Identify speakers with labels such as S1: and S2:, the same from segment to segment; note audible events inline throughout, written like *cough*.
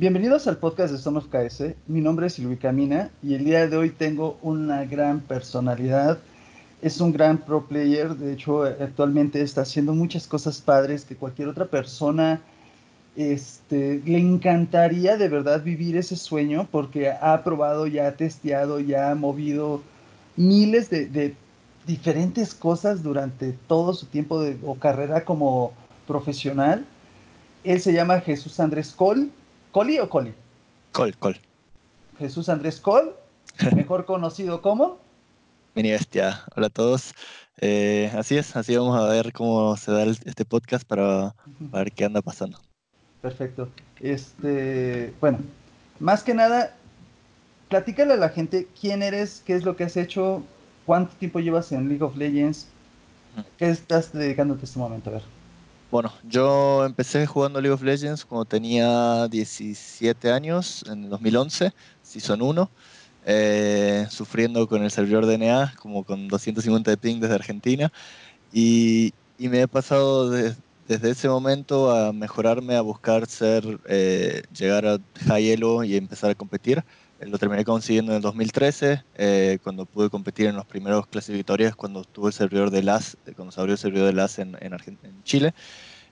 S1: Bienvenidos al podcast de Son of KS. Mi nombre es Silvi Camina y el día de hoy tengo una gran personalidad. Es un gran pro player. De hecho, actualmente está haciendo muchas cosas padres que cualquier otra persona este, le encantaría de verdad vivir ese sueño porque ha probado, ya ha testeado, ya ha movido miles de, diferentes cosas durante todo su tiempo de, o carrera como profesional. Él se llama Jesús Andrés Col. ¿Coli o Coli?
S2: Col, Col.
S1: Jesús Andrés Col, *laughs* mejor conocido como.
S2: Mini bestia. Hola a todos. Eh, así es, así vamos a ver cómo se da este podcast para, para ver qué anda pasando.
S1: Perfecto. Este, bueno, más que nada, platícale a la gente quién eres, qué es lo que has hecho, cuánto tiempo llevas en League of Legends, qué estás dedicándote este momento a ver.
S2: Bueno, yo empecé jugando League of Legends cuando tenía 17 años, en 2011, Season 1, eh, sufriendo con el servidor DNA, como con 250 de ping desde Argentina, y, y me he pasado de, desde ese momento a mejorarme, a buscar ser, eh, llegar a High Elo y empezar a competir. Eh, lo terminé consiguiendo en el 2013, eh, cuando pude competir en los primeros clasificatorios, cuando tuve el servidor de LAS, cuando se abrió el servidor de LAS en, en, en Chile.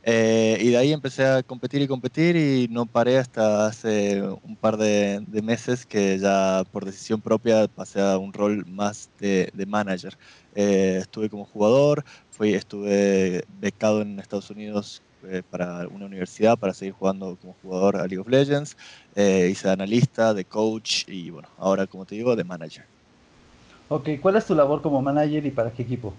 S2: y de ahí empecé a competir y competir y no paré hasta hace un par de, de meses que ya por decisión propia pasé a un rol más de, de manager. estuve como jugador, fui, estuve becado en Estados Unidos eh, para una universidad para seguir jugando como jugador a League of Legends. Eh, hice de analista, de coach y bueno, ahora como te digo, de manager.
S1: Ok, ¿cuál es tu labor como manager y para qué equipo?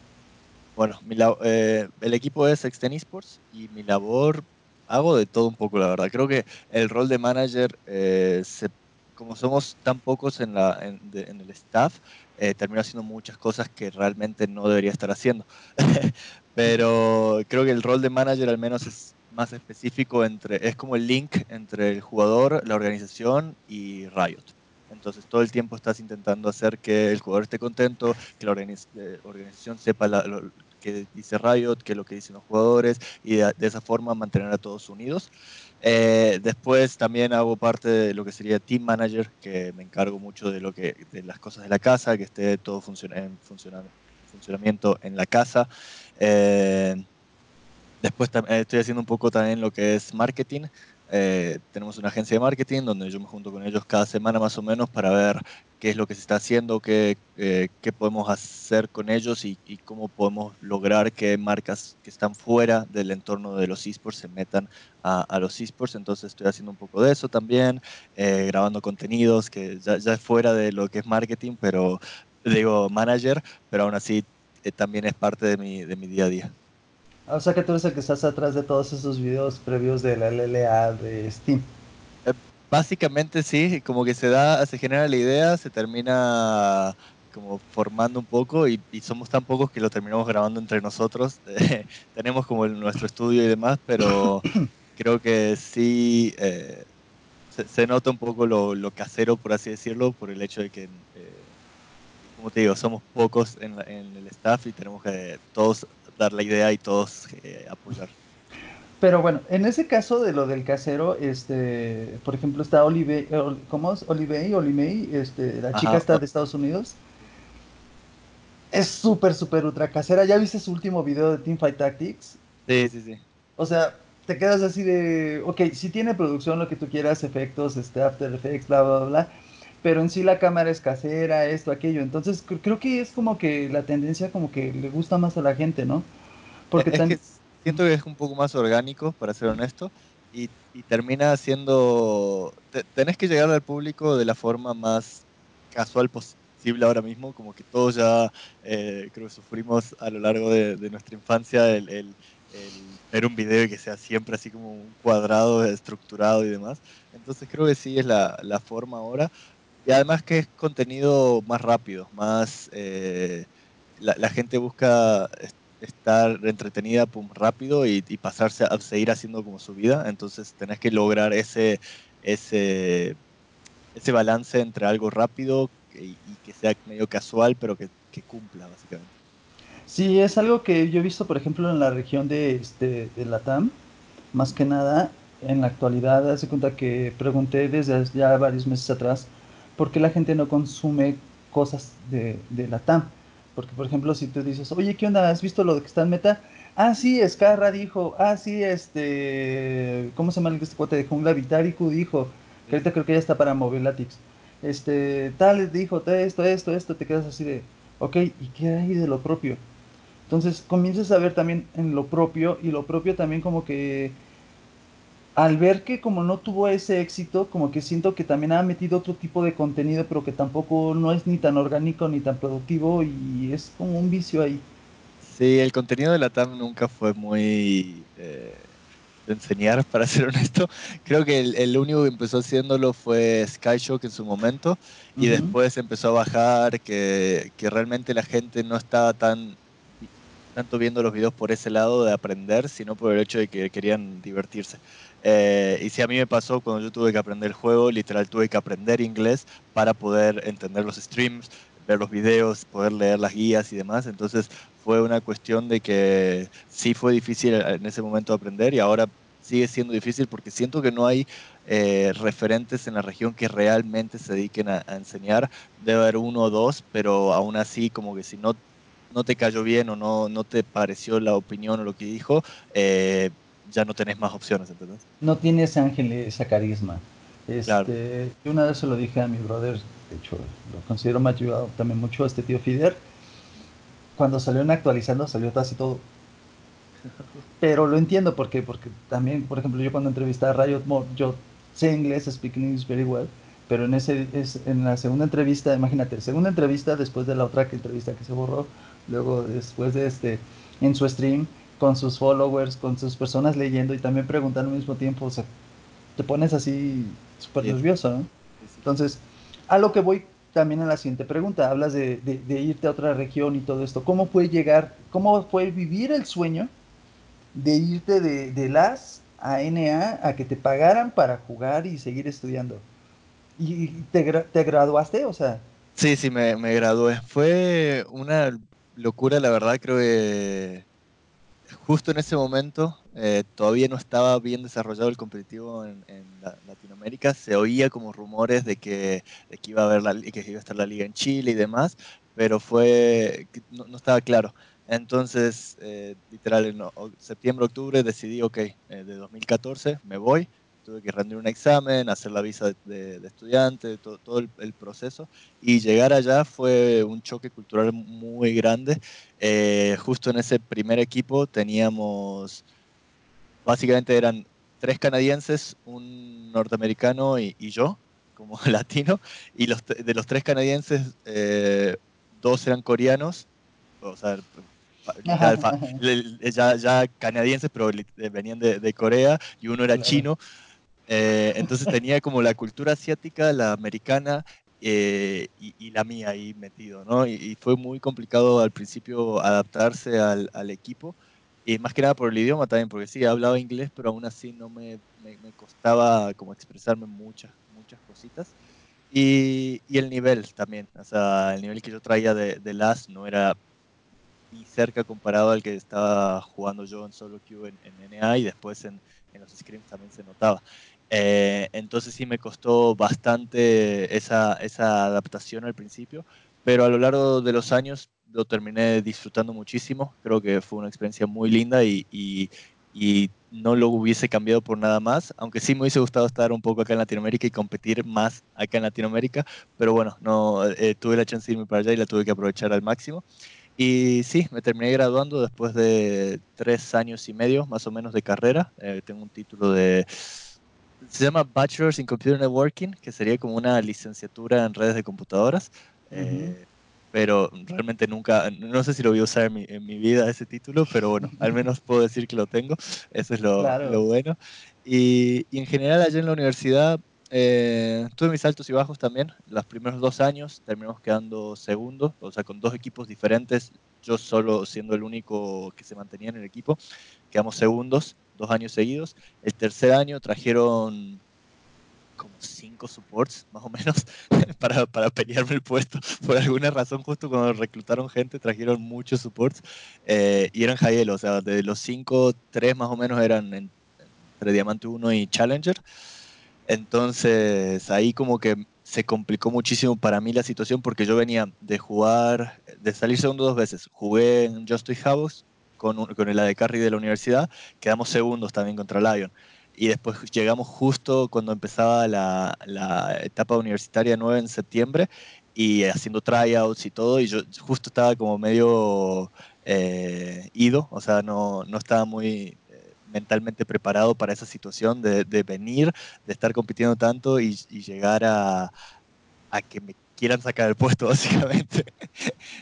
S2: Bueno, mi eh, el equipo es Exten Esports y mi labor hago de todo un poco, la verdad. Creo que el rol de manager, se, como somos tan pocos en, la, en, en el staff, eh, haciendo muchas cosas que realmente no debería estar haciendo. *laughs* Pero creo que el rol de manager al menos es más específico entre, es como el link entre el jugador, la organización y Riot. Entonces todo el tiempo estás intentando hacer que el jugador esté contento, que la eh, organización sepa lo que dice Riot, que lo que dicen los jugadores y de esa forma mantener a todos unidos. Eh, después también hago parte de lo que sería Team Manager, que me encargo mucho de, lo que, de las cosas de la casa, que esté todo en funcionamiento en la casa. Eh, después eh, estoy haciendo un poco también lo que es marketing. Tenemos una agencia de marketing donde yo me junto con ellos cada semana más o menos para ver qué es lo que se está haciendo, qué, eh, qué podemos hacer con ellos y, cómo podemos lograr que marcas que están fuera del entorno de los esports se metan a, a los esports. Entonces estoy haciendo un poco de eso también, eh, grabando contenidos que ya, es fuera de lo que es marketing, pero digo manager, pero aún así eh, también es parte de mi, de mi día a día.
S1: O sea que tú eres el que estás atrás de todos esos videos previos de la LLA de Steam.
S2: Básicamente sí, como que se da, se genera la idea, se termina como formando un poco y, somos tan pocos que lo terminamos grabando entre nosotros. *laughs* tenemos como nuestro estudio y demás, pero *coughs* creo que sí eh, se, nota un poco lo, casero, por así decirlo, por el hecho de que, eh, como te digo, somos pocos en, el staff y tenemos que todos dar la idea y todos eh, apoyar.
S1: Pero bueno, en ese caso de lo del casero, este, por ejemplo, está Olive, ¿cómo es? Olive, Olimey, este, la chica está de Estados Unidos. Es súper, súper ultra casera. ¿Ya viste su último video de Teamfight Tactics?
S2: Sí, sí, sí.
S1: O sea, te quedas así de, ok, si tiene producción, lo que tú quieras, efectos, este, After Effects, bla, bla, bla, pero en sí la cámara es casera, esto, aquello. Entonces, creo que es como que la tendencia como que le gusta más a la gente, ¿no?
S2: Porque tan siento que es un poco más orgánico, para ser honesto, y, termina siendo... tenés que llegar al público de la forma más casual posible ahora mismo, como que todos ya eh, creo que sufrimos a lo largo de, nuestra infancia el, el, ver un video y que sea siempre así como un cuadrado estructurado y demás. Entonces creo que sí es la, la forma ahora. Y además que es contenido más rápido, más... Eh, la, gente busca estar entretenida rápido y, pasarse a seguir haciendo como su vida. Entonces tenés que lograr ese, ese, ese balance entre algo rápido y, que sea medio casual, pero que, que, cumpla, básicamente.
S1: Sí, es algo que yo he visto, por ejemplo, en la región de, este, de Latam, más que nada, en la actualidad, hace cuenta que pregunté desde ya varios meses atrás por qué la gente no consume cosas de, de la TAM. Porque, por ejemplo, si tú dices, oye, ¿qué onda? ¿Has visto lo que está en meta? Ah, sí, Scarra dijo. Ah, sí, este. ¿Cómo se llama este cuate de Jungla? Vitariku dijo. Que ahorita creo que ya está para Mobilatix. Este, tal dijo esto, esto, esto. Te quedas así de, ok, ¿y qué hay de lo propio? Entonces comienzas a ver también en lo propio y lo propio también como que al ver que como no tuvo ese éxito, como que siento que también ha metido otro tipo de contenido, pero que tampoco no es ni tan orgánico ni tan productivo y es como un vicio ahí.
S2: Sí, el contenido de la TAM nunca fue muy eh, de enseñar, *laughs* para ser honesto. Creo que el, único que empezó haciéndolo fue Skyshock en su momento y después empezó a bajar, que, que realmente la gente no estaba tan tanto viendo los videos por ese lado de aprender, sino por el hecho de que querían divertirse. Eh, y si a mí me pasó cuando yo tuve que aprender el juego, literal tuve que aprender inglés para poder entender los streams, ver los videos, poder leer las guías y demás. Entonces fue una cuestión de que sí fue difícil en ese momento aprender y ahora sigue siendo difícil porque siento que no hay eh, referentes en la región que realmente se dediquen a, a, enseñar. Debe haber uno o dos, pero aún así como que si no no te cayó bien o no, no te pareció la opinión o lo que dijo, eh, ya no tenés más opciones, ¿entendés?
S1: No tienes ángel, esa carisma. Este, Yo una vez se lo dije a mi brother, de hecho lo considero me ha ayudado también mucho este tío Fider. Cuando salió en actualizando salió casi todo. Pero lo entiendo porque porque también, por ejemplo, yo cuando entrevisté a Riot More, yo sé inglés, speak English very well, pero en ese es, en la segunda entrevista, imagínate, segunda entrevista después de la otra entrevista que se borró, luego después de este, en su stream, con sus followers, con sus personas leyendo y también preguntando al mismo tiempo, o sea, te pones así súper nervioso, ¿no? Entonces, a lo que voy también a la siguiente pregunta, hablas de, de, irte a otra región y todo esto, ¿cómo fue llegar, cómo fue vivir el sueño de irte de, de las a NA a que te pagaran para jugar y seguir estudiando? ¿Y te, te graduaste? O sea...
S2: Sí, sí, me, me gradué. Fue una locura, la verdad, creo que justo en ese momento eh, todavía no estaba bien desarrollado el competitivo en, Latinoamérica. Se oía como rumores de que, que iba a haber la, que iba a estar la liga en Chile y demás, pero fue no, estaba claro. Entonces, eh, literal, en septiembre, octubre decidí, ok, eh, de 2014 me voy tuve que rendir un examen, hacer la visa de, estudiante, todo, el, proceso. Y llegar allá fue un choque cultural muy grande. Eh, justo en ese primer equipo teníamos, básicamente eran tres canadienses, un norteamericano y, yo, como *laughs* latino. Y los, de los tres canadienses, eh, dos eran coreanos, o sea, *laughs* ya, ya, canadienses, pero venían de, de, Corea, y uno era chino. Eh, entonces tenía como la cultura asiática, la americana eh, y, la mía ahí metido, ¿no? Y, fue muy complicado al principio adaptarse al, equipo, y más que nada por el idioma también, porque sí, hablaba inglés, pero aún así no me, me, costaba como expresarme muchas, muchas cositas. Y, y, el nivel también, o sea, el nivel que yo traía de, de LAS no era ni cerca comparado al que estaba jugando yo en solo queue en, en NA y después en, en los scrims también se notaba. Eh, entonces sí me costó bastante esa, esa adaptación al principio, pero a lo largo de los años lo terminé disfrutando muchísimo. Creo que fue una experiencia muy linda y, y, no lo hubiese cambiado por nada más, aunque sí me hubiese gustado estar un poco acá en Latinoamérica y competir más acá en Latinoamérica, pero bueno, no eh, tuve la chance de irme para allá y la tuve que aprovechar al máximo. Y sí, me terminé graduando después de tres años y medio más o menos de carrera. Eh, tengo un título de se llama Bachelor's in Computer Networking, que sería como una licenciatura en redes de computadoras. Eh, pero realmente nunca, no sé si lo voy a usar en mi, en mi, vida ese título, pero bueno, *laughs* al menos puedo decir que lo tengo. Eso es lo, lo bueno. Y, y, en general allá en la universidad eh, tuve mis altos y bajos también. Los primeros dos años terminamos quedando segundos, o sea, con dos equipos diferentes, yo solo siendo el único que se mantenía en el equipo, quedamos segundos dos años seguidos. El tercer año trajeron como cinco supports, más o menos, *laughs* para, para pelearme el puesto. *laughs* Por alguna razón, justo cuando reclutaron gente, trajeron muchos supports eh, y eran Jael, o sea, de los cinco, tres más o menos eran entre Diamante 1 y Challenger. Entonces ahí como que se complicó muchísimo para mí la situación porque yo venía de jugar, de salir segundo dos veces. Jugué en Just House con, con el AD Carry de la universidad, quedamos segundos también contra Lion. Y después llegamos justo cuando empezaba la, etapa universitaria 9 en septiembre y haciendo tryouts y todo, y yo justo estaba como medio eh, ido, o sea, no, no estaba muy mentalmente preparado para esa situación de, de, venir, de estar compitiendo tanto y, y llegar a, a, que me quieran sacar el puesto, *laughs* básicamente.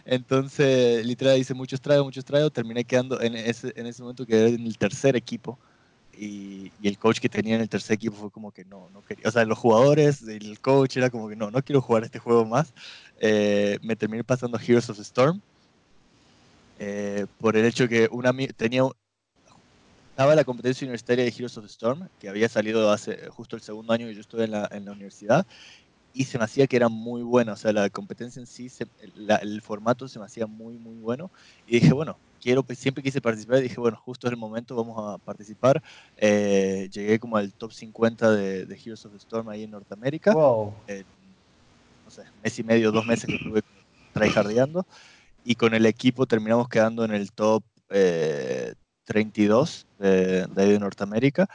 S2: Entonces, literal, hice muchos tryouts, muchos tryouts, terminé quedando en ese, en ese momento que en el tercer equipo. Y, y, el coach que tenía en el tercer equipo fue como que no, no quería. O sea, los jugadores, el coach era como que no, no quiero jugar este juego más. Eh, me terminé pasando Heroes of the Storm eh, por el hecho que tenía estaba la competencia universitaria de Heroes of the Storm que había salido hace justo el segundo año que yo estuve en la, en la universidad y se me hacía que era muy buena, o sea, la competencia en sí, se, la, el formato se me hacía muy, muy bueno. Y dije, bueno, quiero, pues, siempre quise participar, dije, bueno, justo es el momento, vamos a participar. Eh, llegué como al top 50 de, de, Heroes of the Storm ahí en Norteamérica.
S1: Wow.
S2: Eh, no sé, mes y medio, dos meses que estuve tryhardeando. Y con el equipo terminamos quedando en el top eh, 32 de, de, Norteamérica.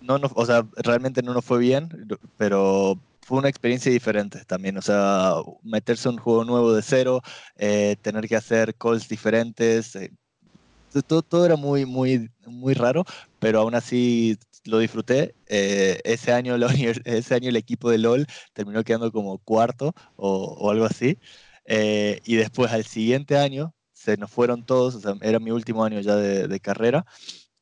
S2: No, no, o sea, realmente no nos fue bien, pero fue una experiencia diferente también, o sea, meterse un juego nuevo de cero, eh, tener que hacer calls diferentes, eh, todo, todo, era muy, muy, muy raro, pero aún así lo disfruté. Eh, ese, año, *laughs* ese año el equipo de LOL terminó quedando como cuarto o, o algo así, y después al siguiente año se nos fueron todos, era mi último año ya de, carrera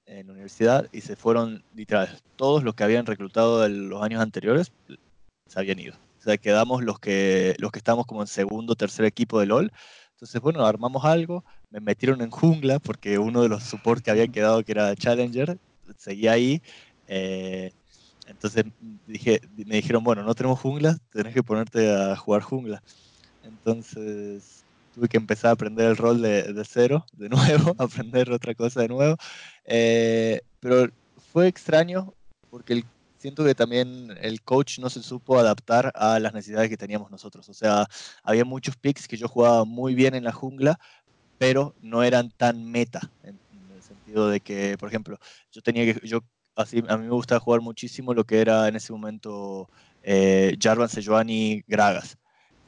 S2: en la universidad y se fueron literal todos los que habían reclutado de los años anteriores se habían ido. O sea, quedamos los que, los que estábamos como en segundo tercer equipo de LOL. Entonces, bueno, armamos algo, me metieron en jungla porque uno de los supports que habían quedado, que era Challenger, seguía ahí. Eh, entonces dije, me dijeron, bueno, no tenemos jungla, tenés que ponerte a jugar jungla. Entonces tuve que empezar a aprender el rol de, de cero, de *laughs* nuevo, aprender otra cosa de nuevo. Eh, pero fue extraño porque el siento que también el coach no se supo adaptar a las necesidades que teníamos nosotros. O sea, había muchos picks que yo jugaba muy bien en la jungla, pero no eran tan meta, en, el sentido de que, por ejemplo, yo tenía que, yo, así, a mí me gustaba jugar muchísimo lo que era en ese momento eh, Jarvan Sejuani Gragas.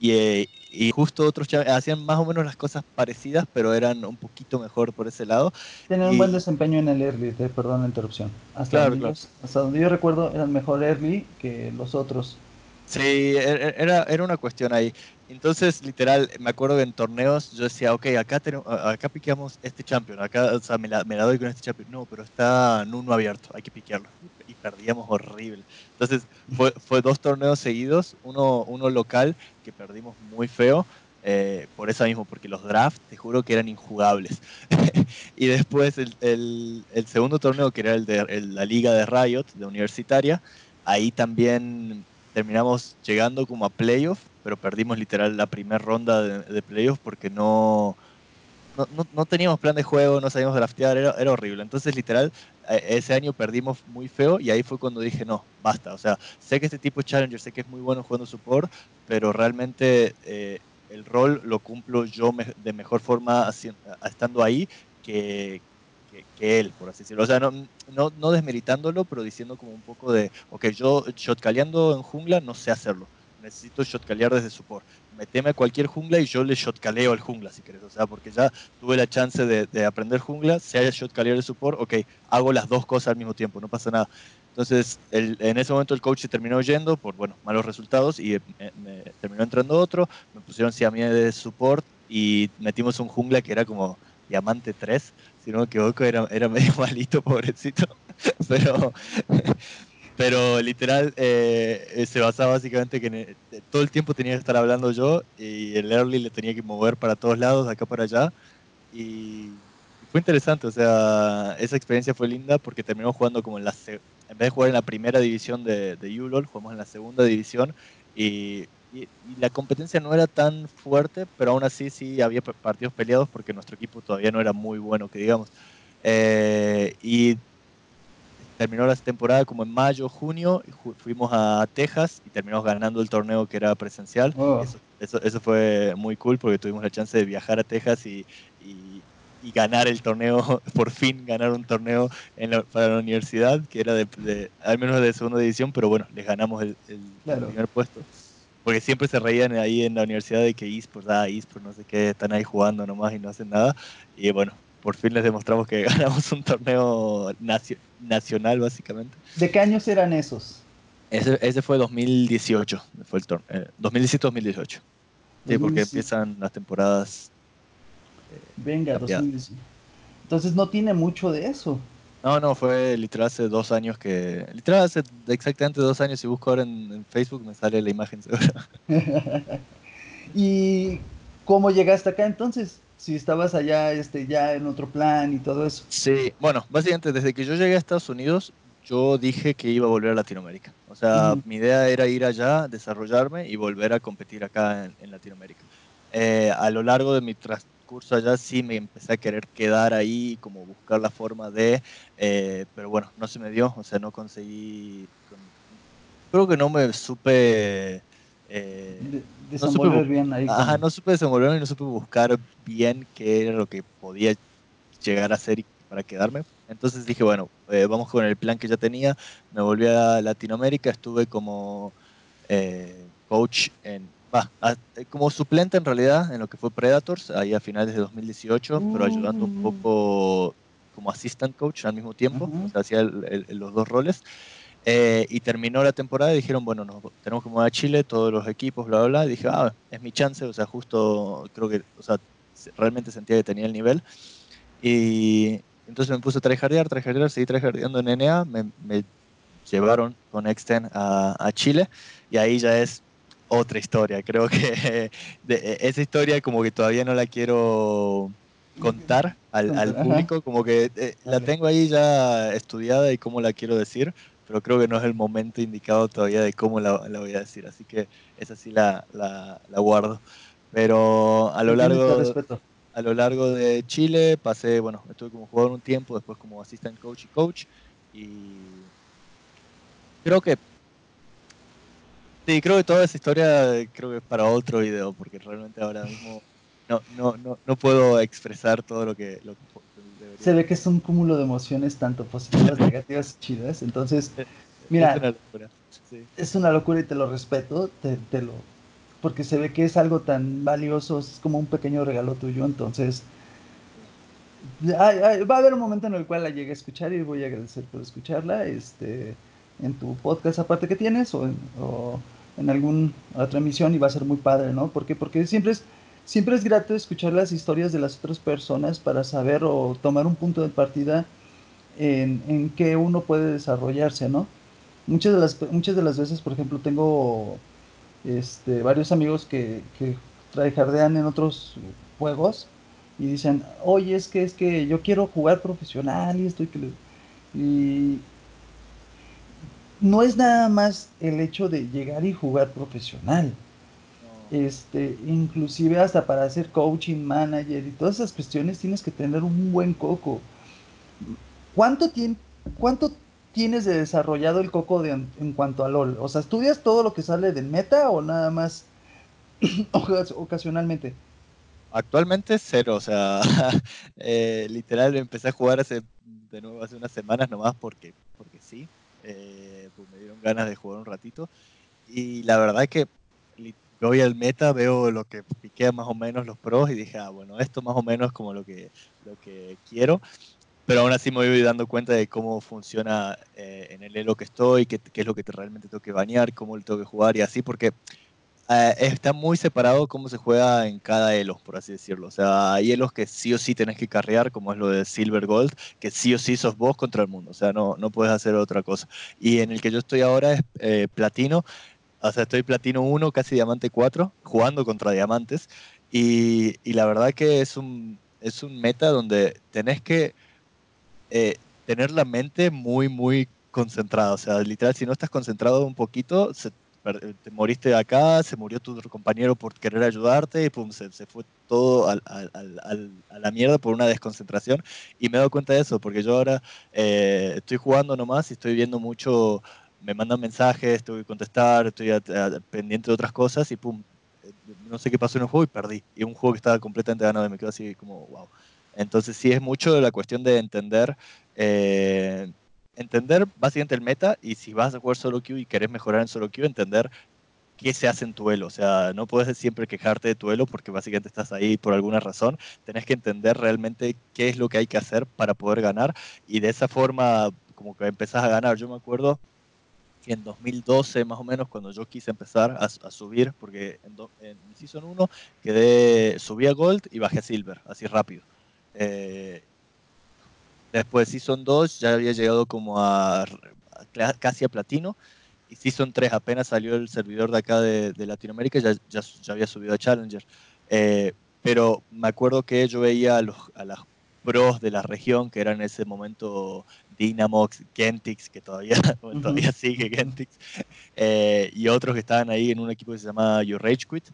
S2: Y, eh, y, justo otros hacían más o menos las cosas parecidas, pero eran un poquito mejor por ese lado.
S1: Tienen un buen desempeño en el early, te perdón la interrupción. Hasta,
S2: claro,
S1: donde
S2: claro.
S1: Yo, hasta donde yo recuerdo, eran mejor early que los otros.
S2: Sí, era, era una cuestión ahí. Entonces, literal, me acuerdo que en torneos yo decía, ok, acá, tenemos, acá piqueamos este champion, acá o sea, me, la, me la doy con este champion. No, pero está en uno abierto, hay que piquearlo. Perdíamos horrible. Entonces, fue, fue dos torneos seguidos, uno, uno local que perdimos muy feo, eh, por eso mismo, porque los drafts, te juro que eran injugables. *laughs* y después el, el, el, segundo torneo, que era el de el, la liga de Riot, de universitaria, ahí también terminamos llegando como a playoff, pero perdimos literal la primera ronda de, de playoff porque no, no, no, no, teníamos plan de juego, no sabíamos draftear, era, era horrible. Entonces, literal, ese año perdimos muy feo y ahí fue cuando dije, no, basta. O sea, sé que este tipo de Challenger, sé que es muy bueno jugando support, pero realmente eh, el rol lo cumplo yo me, de mejor forma estando ahí que, él, por así decirlo. O sea, no, no, no, desmeritándolo, pero diciendo como un poco de, ok, yo shotcaleando en jungla no sé hacerlo. Necesito shotcalear desde support. Meteme a cualquier jungla y yo le shotcaleo al jungla, si querés. O sea, porque ya tuve la chance de, de aprender jungla, si haya shotcalear el support, ok, hago las dos cosas al mismo tiempo, no pasa nada. Entonces, el, en ese momento el coach se terminó yendo por, bueno, malos resultados y me, me terminó entrando otro. Me pusieron si a mí de support y metimos un jungla que era como diamante 3, si no me equivoco, era, era medio *laughs* malito, pobrecito. *laughs* Pero, pero literal eh, se basaba básicamente que el, todo el tiempo tenía que estar hablando yo y el early le tenía que mover para todos lados, acá para allá. Y fue interesante, o sea, esa experiencia fue linda porque terminó jugando como en la en vez de jugar en la primera división de, de ULOL, jugamos en la segunda división y, y, y, la competencia no era tan fuerte, pero aún así sí había partidos peleados porque nuestro equipo todavía no era muy bueno, que digamos. Eh, y terminó la temporada como en mayo, junio, fuimos a Texas y terminamos ganando el torneo que era presencial. Oh. Eso, eso, fue muy cool porque tuvimos la chance de viajar a Texas y, y, ganar el torneo, *laughs* por fin ganar un torneo en para la universidad, que era de, al menos de segunda división, pero bueno, les ganamos el, primer puesto. Porque siempre se reían ahí en la universidad de que eSports, ah, eSports, no sé qué, están ahí jugando nomás y no hacen nada. Y bueno, por fin les demostramos que *laughs* ganamos un torneo nacional, básicamente.
S1: ¿De qué años eran esos?
S2: Ese, ese fue 2018, fue el torneo, 2017-2018. Sí, porque empiezan las temporadas.
S1: Eh, Venga, 2018. Entonces no tiene mucho de eso.
S2: No, no, fue literal hace dos años que. Literal hace exactamente dos años. Si busco ahora en, en Facebook me sale la imagen segura. *laughs*
S1: ¿Y cómo llegaste acá entonces? Si estabas allá este, ya en otro plan y todo eso.
S2: Sí, bueno, básicamente desde que yo llegué a Estados Unidos, yo dije que iba a volver a Latinoamérica. O sea, mi idea era ir allá, desarrollarme y volver a competir acá en, Latinoamérica. Eh, a lo largo de mi transcurso allá sí me empecé a querer quedar ahí, como buscar la forma de, eh, pero bueno, no se me dio, o sea, no conseguí, creo que no me supe...
S1: Eh, desenvolver no bien ahí.
S2: Ajá, no supe desenvolverme y no supe buscar bien qué era lo que podía llegar a ser para quedarme. Entonces dije, bueno, eh, vamos con el plan que ya tenía. Me volví a Latinoamérica, estuve como eh, coach en, va, como suplente en realidad en lo que fue Predators, ahí a finales de 2018, pero ayudando un mm. poco como assistant coach al mismo tiempo, o sea, hacía los dos roles. Eh, y terminó la temporada y dijeron, bueno, nos tenemos que mover a Chile, todos los equipos, bla, bla, bla. Y dije, ah, es mi chance, o sea, justo creo que, o sea, realmente sentía que tenía el nivel. Y entonces me puse a tryhardear, tryhardear, seguí tryhardeando en NA, me, me llevaron con Exten a, a, Chile y ahí ya es otra historia. Creo que *laughs* de, esa historia como que todavía no la quiero contar al, al público, como que eh, la tengo ahí ya estudiada y cómo la quiero decir, pero creo que no es el momento indicado todavía de cómo la, la voy a decir, así que esa sí la, la, la guardo. Pero a lo largo a lo largo de Chile pasé, bueno, estuve como jugador un tiempo, después como assistant coach y coach y creo que sí, creo que toda esa historia creo que es para otro video porque realmente ahora mismo no, no, no, no puedo expresar todo lo que, lo que
S1: se ve que es un cúmulo de emociones, tanto positivas, negativas chidas. Entonces, mira, es una locura, es una locura y te lo respeto, te, lo, porque se ve que es algo tan valioso, es como un pequeño regalo tuyo. Entonces, va a haber un momento en el cual la llegue a escuchar y voy a agradecer por escucharla este, en tu podcast aparte que tienes o en, o en alguna otra emisión y va a ser muy padre, ¿no? Porque, porque siempre es siempre es grato escuchar las historias de las otras personas para saber o tomar un punto de partida en, en que uno puede desarrollarse, ¿no? Muchas de las, muchas de las veces, por ejemplo, tengo este, varios amigos que, que en otros juegos y dicen, oye, es que es que yo quiero jugar profesional y estoy que y no es nada más el hecho de llegar y jugar profesional este, inclusive hasta para hacer coaching, manager y todas esas cuestiones tienes que tener un buen coco. ¿Cuánto, cuánto tienes de desarrollado el coco en cuanto a LOL? O sea, ¿estudias todo lo que sale del meta o nada más *clears throat* ocasionalmente?
S2: Actualmente cero, o sea, *laughs* eh, literal empecé a jugar hace, de nuevo hace unas semanas nomás porque, porque sí, eh, pues me dieron ganas de jugar un ratito y la verdad es que voy al meta, veo lo que piquea más o menos los pros y dije, ah, bueno, esto más o menos es como lo que, lo que quiero. Pero aún así me voy dando cuenta de cómo funciona eh, en el elo que estoy, qué, qué, es lo que te realmente tengo que bañar, cómo lo tengo que jugar y así, porque eh, está muy separado cómo se juega en cada elo, por así decirlo. O sea, hay elos que sí o sí tenés que carrear, como es lo de Silver Gold, que sí o sí sos vos contra el mundo. O sea, no, no puedes hacer otra cosa. Y en el que yo estoy ahora es eh, platino, o sea, estoy platino 1, casi diamante 4, jugando contra diamantes. Y, la verdad que es un, es un meta donde tenés que eh, tener la mente muy, muy concentrada. O sea, literal, si no estás concentrado un poquito, se, te moriste acá, se murió tu compañero por querer ayudarte y pum, se, se fue todo a la mierda por una desconcentración. Y me he dado cuenta de eso, porque yo ahora eh, estoy jugando nomás y estoy viendo mucho, me mandan mensajes, estoy contestar, estoy pendiente de otras cosas y pum, no sé qué pasó en el juego y perdí. Y un juego que estaba completamente ganado y me quedo así como, wow. Entonces sí es mucho la cuestión de entender eh, entender básicamente el meta y si vas a jugar solo queue y querés mejorar en solo queue, entender qué se hace en tu elo. O sea, no puedes siempre quejarte de tu elo porque básicamente estás ahí por alguna razón. Tenés que entender realmente qué es lo que hay que hacer para poder ganar y de esa forma como que empezás a ganar. Yo me acuerdo que en 2012 más o menos cuando yo quise empezar a, subir, porque en, en, Season 1 quedé, subí a Gold y bajé a Silver, así rápido. Eh, Después Season 2 ya había llegado como a, casi a platino. Y Season 3 apenas salió el servidor de acá de, Latinoamérica, ya, ya, había subido a Challenger. Eh, pero me acuerdo que yo veía a, los, a las pros de la región, que eran en ese momento Dynamox, Gentix, que todavía, *laughs* todavía sigue Gentix, eh, y otros que estaban ahí en un equipo que se llama Your Rage Quit,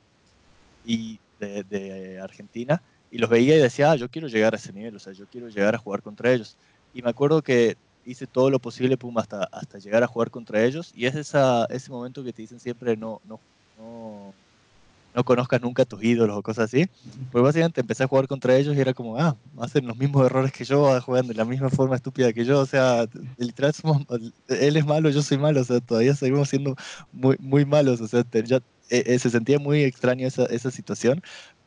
S2: y de, de Argentina y los veía y decía, ah, yo quiero llegar a ese nivel, o sea, yo quiero llegar a jugar contra ellos. Y me acuerdo que hice todo lo posible pum, hasta, hasta llegar a jugar contra ellos. Y es esa, ese momento que te dicen siempre, no, no, no, no conozcas nunca a tus ídolos o cosas así. Pues básicamente empecé a jugar contra ellos y era como, ah, hacen los mismos errores que yo, juegan de la misma forma estúpida que yo. O sea, literal, somos, él es malo, yo soy malo. O sea, todavía seguimos siendo muy, muy malos. O sea, ya, eh, eh, se sentía muy extraño esa, esa situación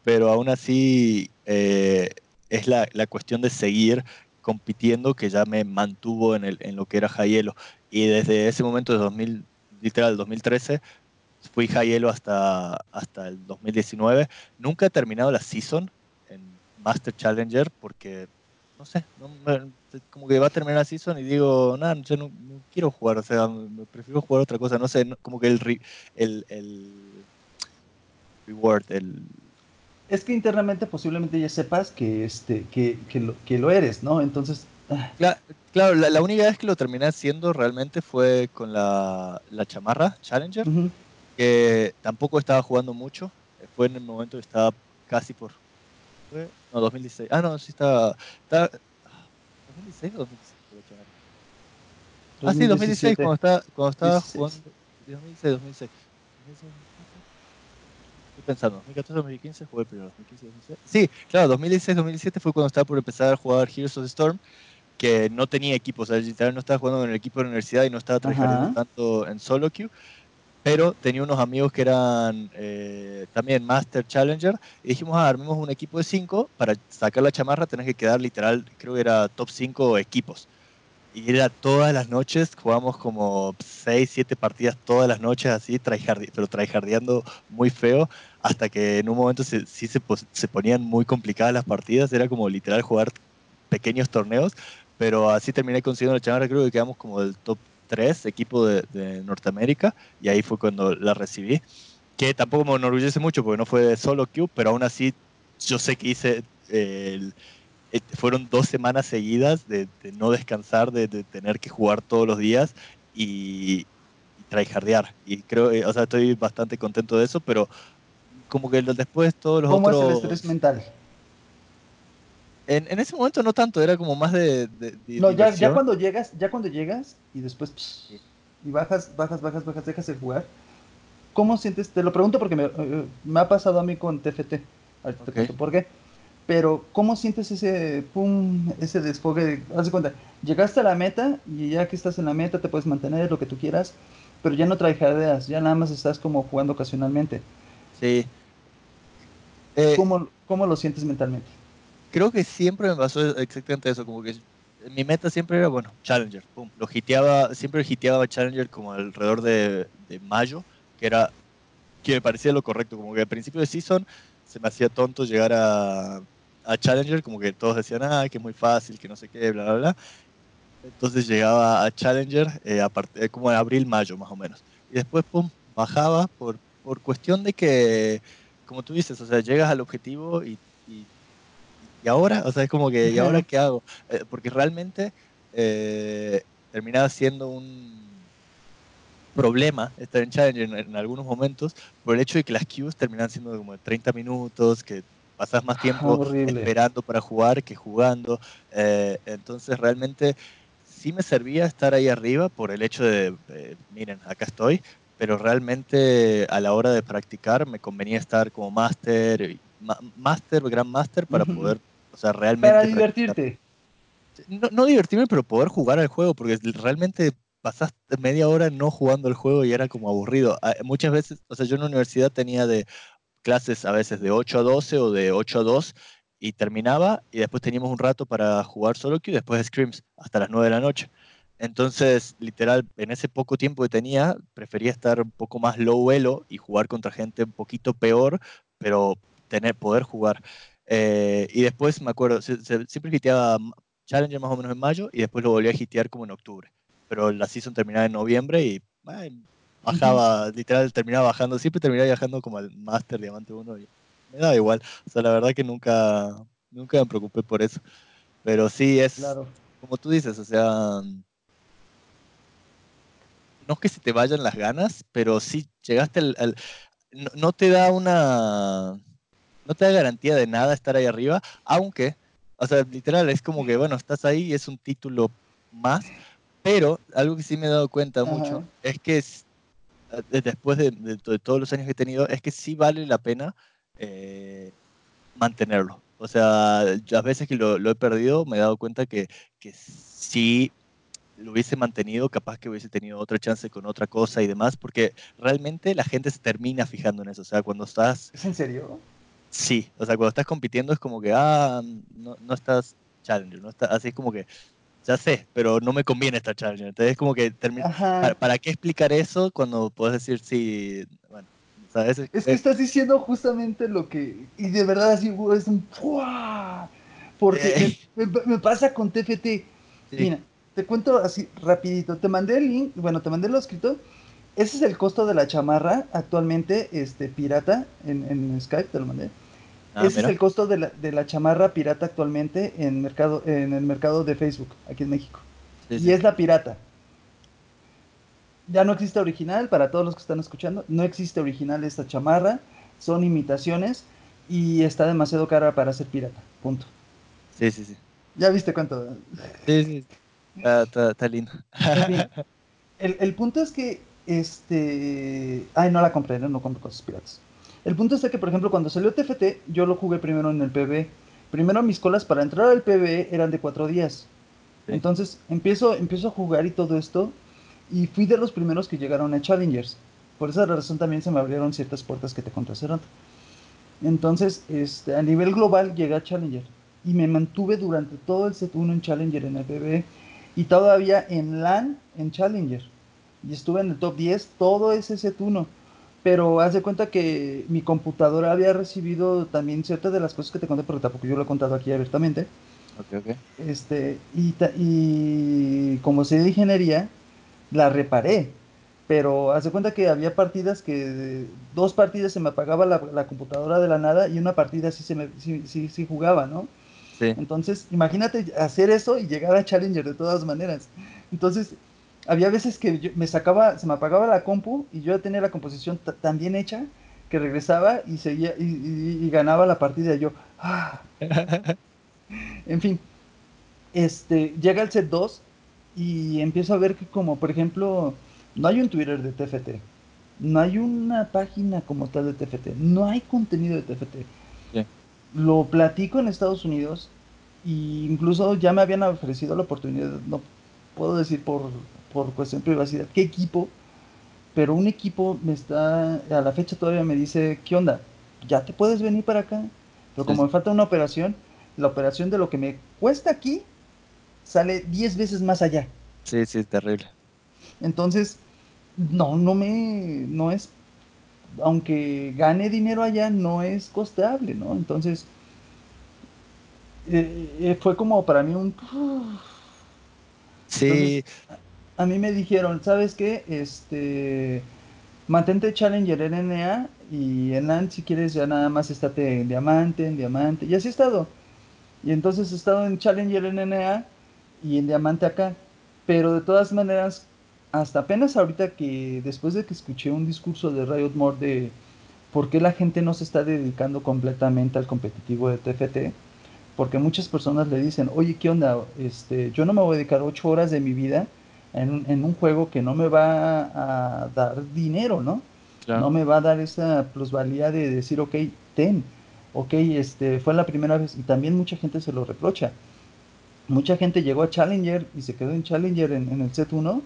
S2: pero aún así eh, es la, la, cuestión de seguir compitiendo que ya me mantuvo en, el, en lo que era Hielo. Y desde ese momento, de 2000, literal, 2013, fui Hielo hasta, hasta el 2019. Nunca he terminado la season en Master Challenger porque, no sé, como que va a terminar la season y digo, nada, yo no, quiero jugar, o sea, me prefiero jugar otra cosa, no sé, como que el, el, el reward, el
S1: es que internamente posiblemente ya sepas que, este, que, que, lo, que lo eres, ¿no? Entonces...
S2: Ah. Claro, la, única vez que lo terminé haciendo realmente fue con la, la chamarra Challenger, que tampoco estaba jugando mucho. Fue en el momento que estaba casi por... No, 2016. Ah, no, sí estaba... estaba ¿2016 o 2016? Ah, sí, 2016, cuando estaba, cuando estaba jugando... 2016, 2016 pensando, 2014-2015 jugué primero, 2015-2016. Sí, claro, 2016-2017 fue cuando estaba por empezar a jugar Heroes of the Storm, que no tenía equipo, o sea, literal no estaba jugando en el equipo de la universidad y no estaba trabajando tanto en solo queue, pero tenía unos amigos que eran eh, también Master Challenger y dijimos, ah, armemos un equipo de 5, para sacar la chamarra tenés que quedar literal, creo que era top 5 equipos y era todas las noches, jugamos como 6, 7 partidas todas las noches así, pero tryhardeando muy feo, hasta que en un momento sí se, se, ponían muy complicadas las partidas, era como literal jugar pequeños torneos, pero así terminé consiguiendo la chamarra, creo que quedamos como del top 3 equipo de, Norteamérica, y ahí fue cuando la recibí, que tampoco me enorgullece mucho porque no fue solo Cube, pero aún así yo sé que hice el eh, fueron dos semanas seguidas de, no descansar, de, tener que jugar todos los días y, y tryhardear. Y creo, eh, o sea, estoy bastante contento de eso, pero como que después todos los
S1: ¿Cómo
S2: otros...
S1: ¿Cómo es el estrés mental?
S2: En, en, ese momento no tanto, era como más de...
S1: no, ya, ya, cuando llegas, ya cuando llegas y después y bajas, bajas, bajas, bajas, dejas de jugar. ¿Cómo sientes? Te lo pregunto porque me, eh, me ha pasado a mí con TFT. por qué pero ¿cómo sientes ese pum, ese desfogue? Haz de cuenta, llegaste a la meta y ya que estás en la meta te puedes mantener lo que tú quieras, pero ya no trajeadeas, ya nada más estás como jugando ocasionalmente.
S2: Sí.
S1: Eh, ¿Cómo, lo sientes mentalmente?
S2: Creo que siempre me pasó exactamente eso, como que mi meta siempre era, bueno, Challenger, pum, lo hiteaba, siempre hiteaba Challenger como alrededor de, de mayo, que era, que me parecía lo correcto, como que al principio de season se me hacía tonto llegar a a Challenger, como que todos decían, ah, que es muy fácil, que no sé qué, bla, bla, bla. Entonces llegaba a Challenger eh, a partir, como en abril, mayo más o menos. Y después, pum, bajaba por, por cuestión de que, como tú dices, o sea, llegas al objetivo y, y, ahora, o sea, es como que, ¿y ahora qué hago? Eh, porque realmente eh, terminaba siendo un, problema estar en Challenger en, algunos momentos por el hecho de que las queues terminan siendo como de 30 minutos, que pasas más tiempo esperando para jugar que jugando. Eh, entonces realmente sí me servía estar ahí arriba por el hecho de, eh, miren, acá estoy, pero realmente a la hora de practicar me convenía estar como máster, máster, gran máster para poder, o sea, realmente...
S1: Para divertirte.
S2: No, no divertirme, pero poder jugar al juego, porque realmente pasaste media hora no jugando el juego y era como aburrido. Ah, muchas veces, o sea, yo en la universidad tenía de clases a veces de 8 a 12 o de 8 a 2 y terminaba y después teníamos un rato para jugar solo queue y después scrims hasta las 9 de la noche. Entonces, literal, en ese poco tiempo que tenía, prefería estar un poco más low elo y jugar contra gente un poquito peor, pero tener, poder jugar. Eh, y después me acuerdo, siempre hiteaba Challenger más o menos en mayo y después lo volví a hitear como en octubre pero la season terminaba en noviembre y bajaba, literal, terminaba bajando, siempre terminaba viajando como al Master Diamante 1 y me daba igual. O sea, la verdad que nunca, nunca me preocupé por eso. Pero sí es, como tú dices, o sea, no es que se te vayan las ganas, pero sí llegaste al, no, no, te da una, no te da garantía de nada estar ahí arriba, aunque, o sea, literal, es como que, bueno, estás ahí y es un título más, pero algo que sí me he dado cuenta mucho es que eh, después de, todos los años que he tenido, es que sí vale la pena eh, mantenerlo. O sea, las veces que lo, he perdido me he dado cuenta que, que sí lo hubiese mantenido, capaz que hubiese tenido otra chance con otra cosa y demás, porque realmente la gente se termina fijando en eso. O sea, cuando estás...
S1: ¿Es en serio?
S2: Sí, o sea, cuando estás compitiendo es como que, ah, no, no estás challenger, no está, así es como que ya sé, pero no me conviene esta Challenger. Entonces es como que ¿Para, ¿Para, qué explicar eso cuando puedes decir sí? Bueno,
S1: ¿sabes? Es que estás diciendo justamente lo que. Y de verdad así es un. Porque me, pasa con TFT. Mira, te cuento así rapidito. Te mandé el link, bueno, te mandé lo escrito. Ese es el costo de la chamarra actualmente, este, pirata, en, en Skype, te lo mandé. Ah, Ese es el costo de la, de la, chamarra pirata actualmente en, mercado, en el mercado de Facebook, aquí en México. y es la pirata. Ya no existe original, para todos los que están escuchando, no existe original esta chamarra, son imitaciones y está demasiado cara para ser pirata, punto.
S2: Sí, sí, sí.
S1: ¿Ya viste cuánto?
S2: Sí, sí, está, lindo. *laughs*
S1: El, el punto es que, este, ay, no la compré, no, no compro cosas piratas. El punto es que, por ejemplo, cuando salió TFT, yo lo jugué primero en el PB. Primero mis colas para entrar al PB eran de cuatro días. Entonces empiezo, empiezo a jugar y todo esto. Y fui de los primeros que llegaron a Challengers. Por esa razón también se me abrieron ciertas puertas que te conté Entonces, este, a nivel global llegué a Challenger. Y me mantuve durante todo el set 1 en Challenger en el PB. Y todavía en LAN en Challenger. Y estuve en el top 10 todo ese set 1 pero haz de cuenta que mi computadora había recibido también ciertas de las cosas que te conté, porque tampoco yo lo he contado aquí abiertamente.
S2: Ok, ok.
S1: Este, y, y como sé de ingeniería, la reparé. Pero haz de cuenta que había partidas que dos partidas se me apagaba la, computadora de la nada y una partida sí se me sí, sí, sí jugaba, ¿no? Sí. Entonces, imagínate hacer eso y llegar a Challenger de todas maneras. Entonces, había veces que me sacaba, se me apagaba la compu y yo ya tenía la composición tan bien hecha que regresaba y seguía y, ganaba la partida yo. Ah. *laughs* en fin, este llega el set 2 y empiezo a ver que como por ejemplo no hay un Twitter de TFT, no hay una página como tal de TFT, no hay contenido de TFT. Lo platico en Estados Unidos e incluso ya me habían ofrecido la oportunidad, no puedo decir por por cuestión de privacidad, qué equipo, pero un equipo me está, a la fecha todavía me dice, ¿qué onda? ¿Ya te puedes venir para acá? Pero como me falta una operación, la operación de lo que me cuesta aquí sale 10 veces más allá.
S2: Sí, sí, es terrible.
S1: Entonces, no, no me, no es, aunque gane dinero allá, no es costeable, ¿no? Entonces, eh, eh, fue como para mí un...
S2: Sí
S1: a mí me dijeron, ¿sabes qué? Este, mantente Challenger en NA y en LAN si quieres ya nada más estate en diamante, en diamante. Y así he estado. Y entonces he estado en Challenger en NA y en diamante acá. Pero de todas maneras, hasta apenas ahorita que después de que escuché un discurso de Riot More de por qué la gente no se está dedicando completamente al competitivo de TFT, porque muchas personas le dicen, oye, ¿qué onda? Este, yo no me voy a dedicar ocho horas de mi vida en, en un juego que no me va a dar dinero, ¿no? No me va a dar esa plusvalía de decir, ok, ten, ok, este, fue la primera vez, y también mucha gente se lo reprocha. Mucha gente llegó a Challenger y se quedó en Challenger en, en el set 1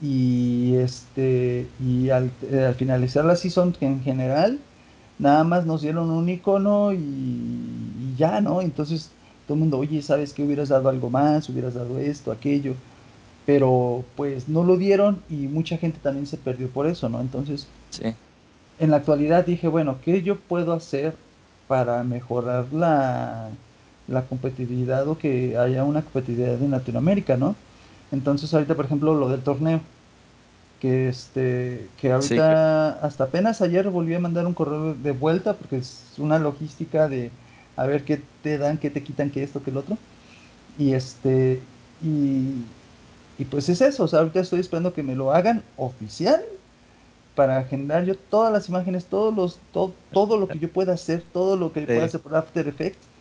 S1: y este y al, eh, al, finalizar la season en general nada más nos dieron un icono y, ya no entonces todo el mundo oye sabes que hubieras dado algo más hubieras dado esto aquello pero pues no lo dieron y mucha gente también se perdió por eso no entonces
S2: sí.
S1: en la actualidad dije bueno qué yo puedo hacer para mejorar la la competitividad o que haya una competitividad en Latinoamérica no entonces ahorita, por ejemplo, lo del torneo, que este, que ahorita hasta apenas ayer volví a mandar un correo de vuelta porque es una logística de a ver qué te dan, qué te quitan, qué esto, qué el otro. Y este, y, y pues es eso, o sea, ahorita estoy esperando que me lo hagan oficial para generar yo todas las imágenes, todos los, todo, todo lo que yo pueda hacer, todo lo que pueda hacer por After Effects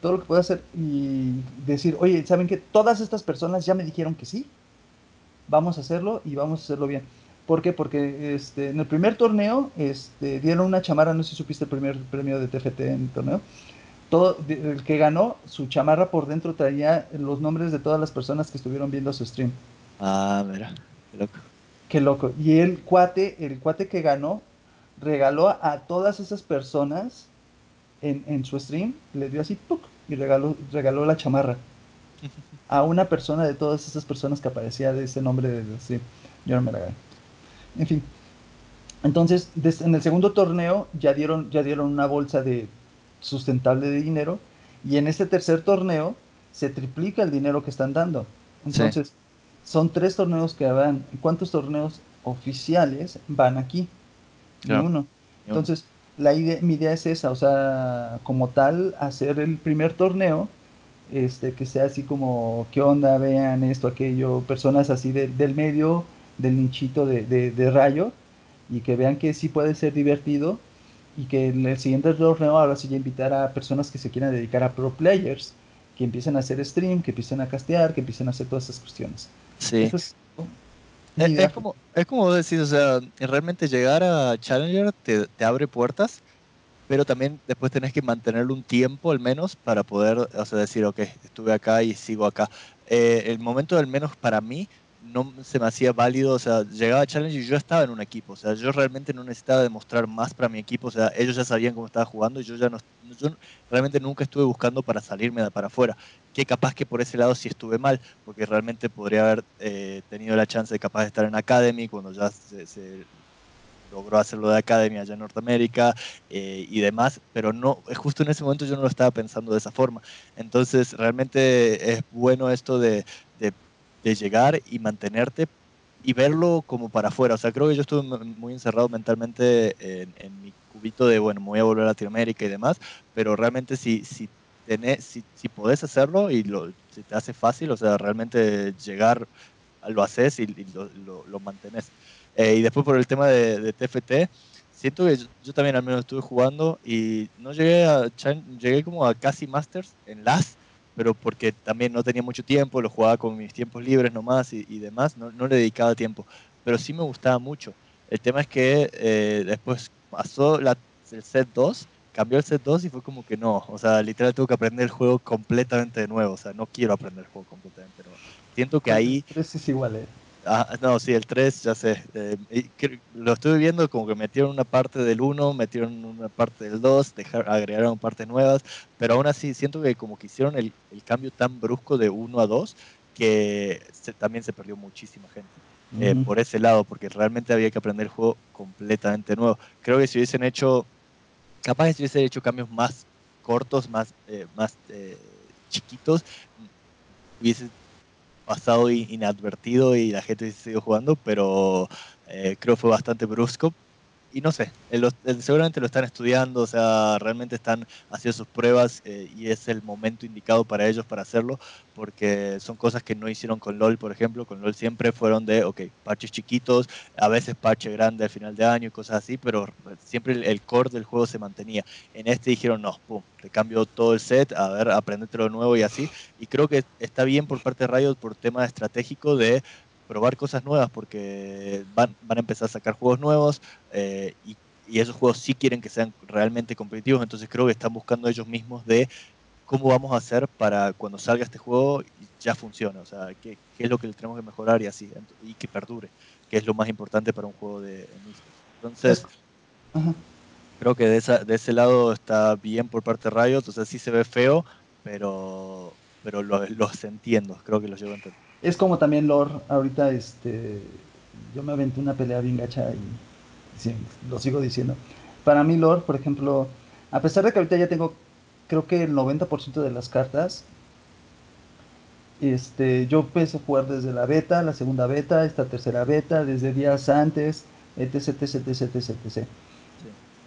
S1: todo lo que pueda hacer y decir, oye, ¿saben que Todas estas personas ya me dijeron que sí, vamos a hacerlo y vamos a hacerlo bien. ¿Por qué? Porque este, en el primer torneo este, dieron una chamarra, no sé si supiste el primer premio de TFT en el torneo. Todo, el que ganó, su chamarra por dentro traía los nombres de todas las personas que estuvieron viendo su stream.
S2: Ah, mira, qué loco.
S1: Qué loco. Y el cuate, el cuate que ganó, regaló a todas esas personas en, en su stream, le dio así, ¡puc! y regaló, regaló la chamarra *laughs* a una persona de todas esas personas que aparecía de ese nombre de, sí, yo no me la gané. En fin. Entonces, en el segundo torneo ya dieron, ya dieron una bolsa de sustentable de dinero y en este tercer torneo se triplica el dinero que están dando. Entonces, son tres torneos que van. ¿Cuántos torneos oficiales van aquí? uno. Entonces, la idea, mi idea es esa, o sea, como tal, hacer el primer torneo, este, que sea así como, ¿qué onda? Vean esto, aquello, personas así del medio, del nichito de, de, rayo, y que vean que sí puede ser divertido, y que en el siguiente torneo ahora sí ya invitar a personas que se quieran dedicar a pro players, que empiecen a hacer stream, que empiecen a castear, que empiecen a hacer todas esas cuestiones.
S2: Sí. Es, como, es como decir, o sea, realmente llegar a Challenger te, te, abre puertas, pero también después tenés que mantenerlo un tiempo al menos para poder, o sea, decir, ok, estuve acá y sigo acá. Eh, el momento al menos para mí no se me hacía válido, o sea, llegaba a Challenge y yo estaba en un equipo, o sea, yo realmente no necesitaba demostrar más para mi equipo, o sea, ellos ya sabían cómo estaba jugando y yo ya no, yo realmente nunca estuve buscando para salirme para afuera, que capaz que por ese lado sí estuve mal, porque realmente podría haber eh, tenido la chance de capaz de estar en Academy cuando ya se, logró hacerlo de Academy allá en Norteamérica eh, y demás, pero no, justo en ese momento yo no lo estaba pensando de esa forma. Entonces, realmente es bueno esto de llegar y mantenerte y verlo como para afuera. O sea, creo que yo estuve muy encerrado mentalmente en, mi cubito de, bueno, me voy a volver a Latinoamérica y demás, pero realmente si, si, tenés, si, si podés hacerlo y lo, si te hace fácil, o sea, realmente llegar, lo haces y, lo, lo, mantenés. Eh, y después por el tema de, TFT, siento que yo, también al menos estuve jugando y no llegué a, llegué como a casi Masters en las pero porque también no tenía mucho tiempo, lo jugaba con mis tiempos libres nomás y, y demás, no, no, le dedicaba tiempo, pero sí me gustaba mucho. El tema es que eh, después pasó la, el set 2, cambió el set 2 y fue como que no, o sea, literal tuve que aprender el juego completamente de nuevo, o sea, no quiero aprender el juego completamente de nuevo. Siento que ahí...
S1: es igual, ¿eh?
S2: Ah, no, sí, el 3, ya sé. Eh, lo estuve viendo como que metieron una parte del 1, metieron una parte del 2, agregaron partes nuevas, pero aún así siento que como que hicieron el, el cambio tan brusco de 1 a 2 que también se perdió muchísima gente. Eh, por ese lado, porque realmente había que aprender el juego completamente nuevo. Creo que si hubiesen hecho, capaz si hubiesen hecho cambios más cortos, más, eh, más chiquitos, hubiese pasado inadvertido y la gente siguió jugando, pero eh, creo que fue bastante brusco. Y no sé, seguramente lo están estudiando, o sea, realmente están haciendo sus pruebas eh, y es el momento indicado para ellos para hacerlo, porque son cosas que no hicieron con LOL, por ejemplo. Con LOL siempre fueron de, ok, parches chiquitos, a veces parche grande al final de año y cosas así, pero siempre el, core del juego se mantenía. En este dijeron, no, pum, te cambio todo el set, a ver, aprendete lo nuevo y así. Y creo que está bien por parte de Riot por tema estratégico de probar cosas nuevas porque van, van a empezar a sacar juegos nuevos eh, y, y, esos juegos sí quieren que sean realmente competitivos, entonces creo que están buscando ellos mismos de cómo vamos a hacer para cuando salga este juego ya funcione, o sea, qué, qué es lo que tenemos que mejorar y así, y que perdure, que es lo más importante para un juego de Entonces, creo que de, esa, de ese lado está bien por parte de Riot, o sea, sí se ve feo, pero, pero los entiendo, creo que los llevo a entender.
S1: Es como también Lore, ahorita este, yo me aventé una pelea bien gacha y lo sigo diciendo. Para mí Lore, por ejemplo, a pesar de que ahorita ya tengo, creo que el 90% de las cartas, este, yo empecé a jugar desde la beta, la segunda beta, esta tercera beta, desde días antes, etc, etc, etc, etc.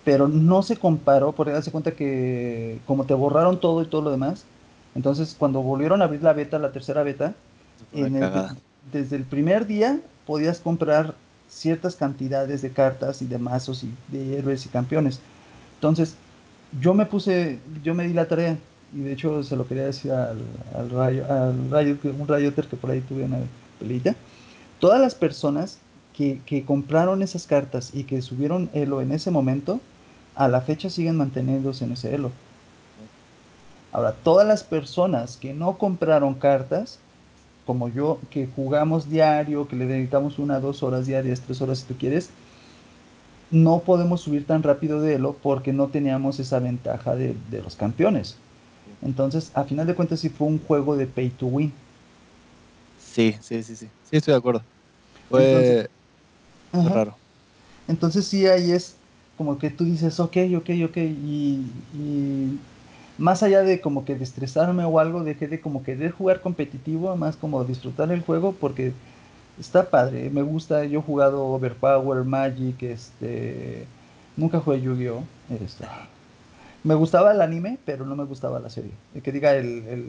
S1: Pero no se comparó, porque darse cuenta que como te borraron todo y todo lo demás, entonces cuando volvieron a abrir la beta, la tercera beta, desde el primer día podías comprar ciertas cantidades de cartas y de mazos y de héroes y campeones. Entonces, yo me puse, yo me di la tarea, y de hecho se lo quería decir al, al, rayo, al rayo, un rayoter que por ahí tuve una pelita. Todas las personas que, que, compraron esas cartas y que subieron Elo en ese momento, a la fecha siguen manteniéndose en ese Elo. Ahora, todas las personas que no compraron cartas, como yo, que jugamos diario, que le dedicamos una, dos horas diarias, tres horas si tú quieres, no podemos subir tan rápido de Elo porque no teníamos esa ventaja de, los campeones. Entonces, a final de cuentas, sí fue un juego de pay to win.
S2: Sí, sí, sí, sí. Sí, estoy de acuerdo. Fue raro.
S1: Entonces, sí, ahí es como que tú dices, ok, ok, ok, y más allá de como que de estresarme o algo, dejé de como querer jugar competitivo, más como disfrutar el juego porque está padre, me gusta, yo he jugado Overpower, Magic, este, nunca jugué Yu-Gi-Oh! Este, me gustaba el anime, pero no me gustaba la serie, que diga el,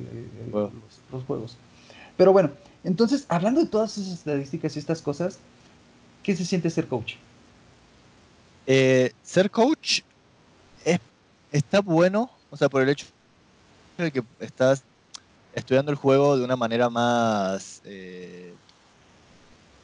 S1: los, juegos. Pero bueno, entonces, hablando de todas esas estadísticas y estas cosas, ¿qué se siente ser coach?
S2: Eh, ser coach es, está bueno o sea, por el hecho de que estás estudiando el juego de una manera más... Eh,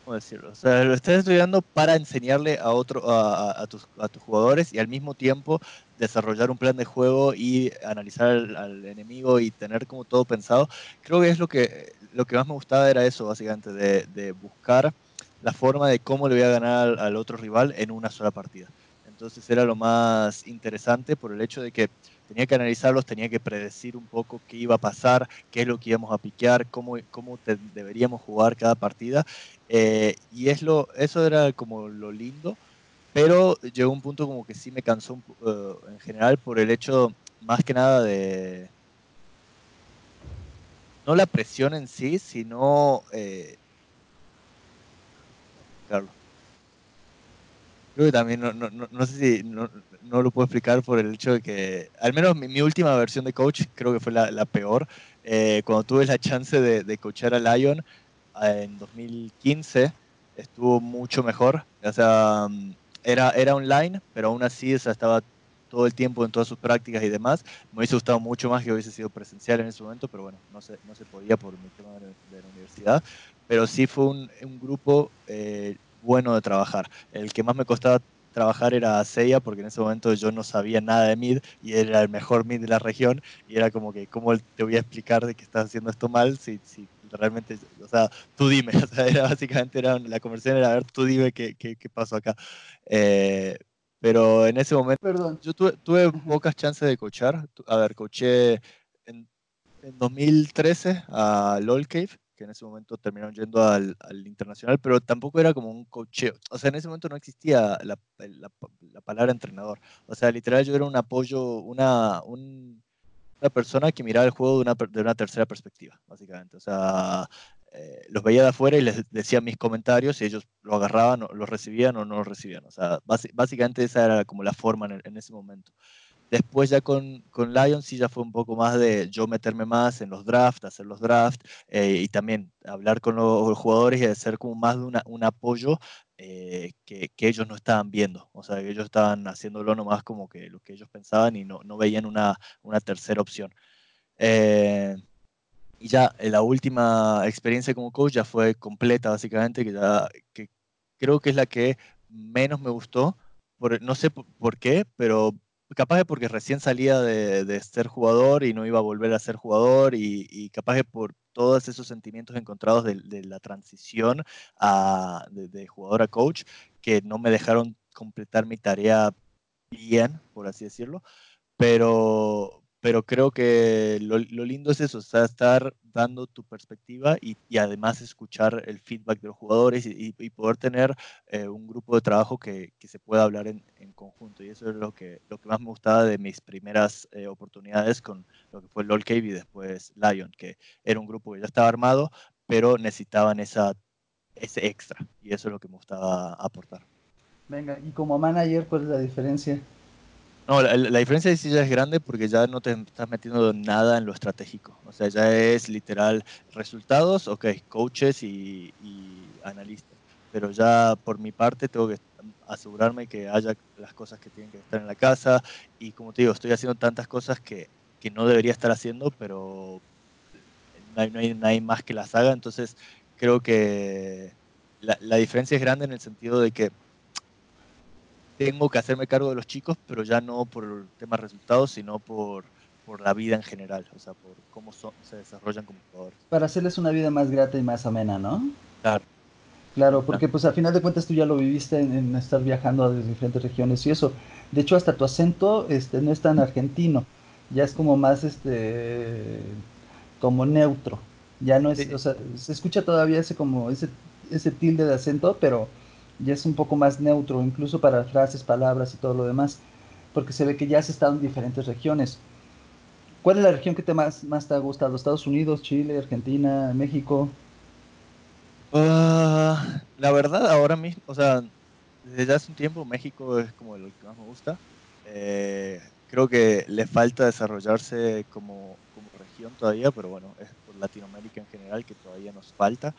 S2: ¿Cómo decirlo? O sea, lo estás estudiando para enseñarle a, otro, a, tus, jugadores y al mismo tiempo desarrollar un plan de juego y analizar al, enemigo y tener como todo pensado. Creo que es lo que, lo que más me gustaba era eso, básicamente, de, de buscar la forma de cómo le voy a ganar al, otro rival en una sola partida. Entonces era lo más interesante por el hecho de que tenía que analizarlos, tenía que predecir un poco qué iba a pasar, qué es lo que íbamos a piquear, cómo, cómo deberíamos jugar cada partida. Eh, y es lo, eso era como lo lindo, pero llegó un punto como que sí me cansó uh, en general por el hecho más que nada de... No la presión en sí, sino... Eh, Carlos. Creo que también, no, no, no, no, lo puedo explicar por el hecho de que, al menos mi, última versión de coach creo que fue la, la peor. Eh, cuando tuve la chance de, de coachar a Lion eh, en 2015, estuvo mucho mejor. O sea, mm, era, era online, pero aún así estaba todo el tiempo en todas sus prácticas y demás. Me hubiese gustado mucho más que hubiese sido presencial en ese momento, pero bueno, no se, no se podía por mi tema de, la universidad. Pero sí fue un, un grupo eh, bueno de trabajar. El que más me costaba trabajar era Seiya, porque en ese momento yo no sabía nada de mid y era el mejor mid de la región y era como que, ¿cómo te voy a explicar de que estás haciendo esto mal si, si realmente, o sea, tú dime, *laughs* o sea, era, básicamente era, la conversación era, a ver, tú dime qué, qué, qué pasó acá. Eh, pero en ese momento,
S1: Perdón.
S2: yo tuve, tuve pocas chances de coachar. A ver, coaché en, en 2013 a LOL Cave que en ese momento terminaron yendo al, al, internacional, pero tampoco era como un cocheo. O sea, en ese momento no existía la, la, la palabra entrenador. O sea, literal yo era un apoyo, una, un, una persona que miraba el juego de una, de una tercera perspectiva, básicamente. O sea, eh, los veía de afuera y les decía mis comentarios y ellos lo agarraban, o lo recibían o no lo recibían. O sea, básicamente esa era como la forma en, ese momento. Después ya con, con Lions sí ya fue un poco más de yo meterme más en los drafts, hacer los drafts eh, y también hablar con los jugadores y hacer como más de un apoyo eh, que, que, ellos no estaban viendo. O sea, que ellos estaban haciéndolo nomás como que lo que ellos pensaban y no, no veían una, una tercera opción. Eh, y ya la última experiencia como coach ya fue completa, básicamente, que, que creo que es la que menos me gustó. Por, no sé por, qué, pero capaz de porque recién salía de, ser jugador y no iba a volver a ser jugador y, capaz de por todos esos sentimientos encontrados de, la transición de, de, jugador a coach que no me dejaron completar mi tarea bien, por así decirlo, pero, pero creo que lo, lindo es eso, estar dando tu perspectiva y, además escuchar el feedback de los jugadores y, poder tener eh, un grupo de trabajo que, que se pueda hablar en, en, conjunto. Y eso es lo que, lo que más me gustaba de mis primeras eh, oportunidades con lo que fue LOL Cave y después Lion, que era un grupo que ya estaba armado, pero necesitaban esa, ese extra. Y eso es lo que me gustaba aportar.
S1: Venga, y como manager, ¿cuál es la diferencia?
S2: No, la, la, diferencia sí ya es grande porque ya no te estás metiendo nada en lo estratégico. O sea, ya es literal resultados, ok, coaches y, y analistas. Pero ya por mi parte tengo que asegurarme que haya las cosas que tienen que estar en la casa. Y como te digo, estoy haciendo tantas cosas que, que no debería estar haciendo, pero no hay, no hay nadie más que las haga. Entonces creo que la, la diferencia es grande en el sentido de que tengo que hacerme cargo de los chicos, pero ya no por el tema resultados, sino por, por la vida en general, o sea, por cómo son, se desarrollan como jugadores.
S1: Para hacerles una vida más grata y más amena, ¿no?
S2: Claro.
S1: Claro, porque pues al final de cuentas tú ya lo viviste en, en, estar viajando a diferentes regiones y eso. De hecho, hasta tu acento este, no es tan argentino, ya es como más este como neutro. Ya no es, sí. o sea, se escucha todavía ese como ese ese tilde de acento, pero ya es un poco más neutro, incluso para frases, palabras y todo lo demás, porque se ve que ya has estado en diferentes regiones. ¿Cuál es la región que te más, te ha gustado? ¿Estados Unidos, Chile, Argentina, México?
S2: Uh, la verdad, ahora mismo, o sea, desde hace un tiempo México es como lo que más me gusta. Eh, creo que le falta desarrollarse como, como región todavía, pero bueno, es por Latinoamérica en general que todavía nos falta.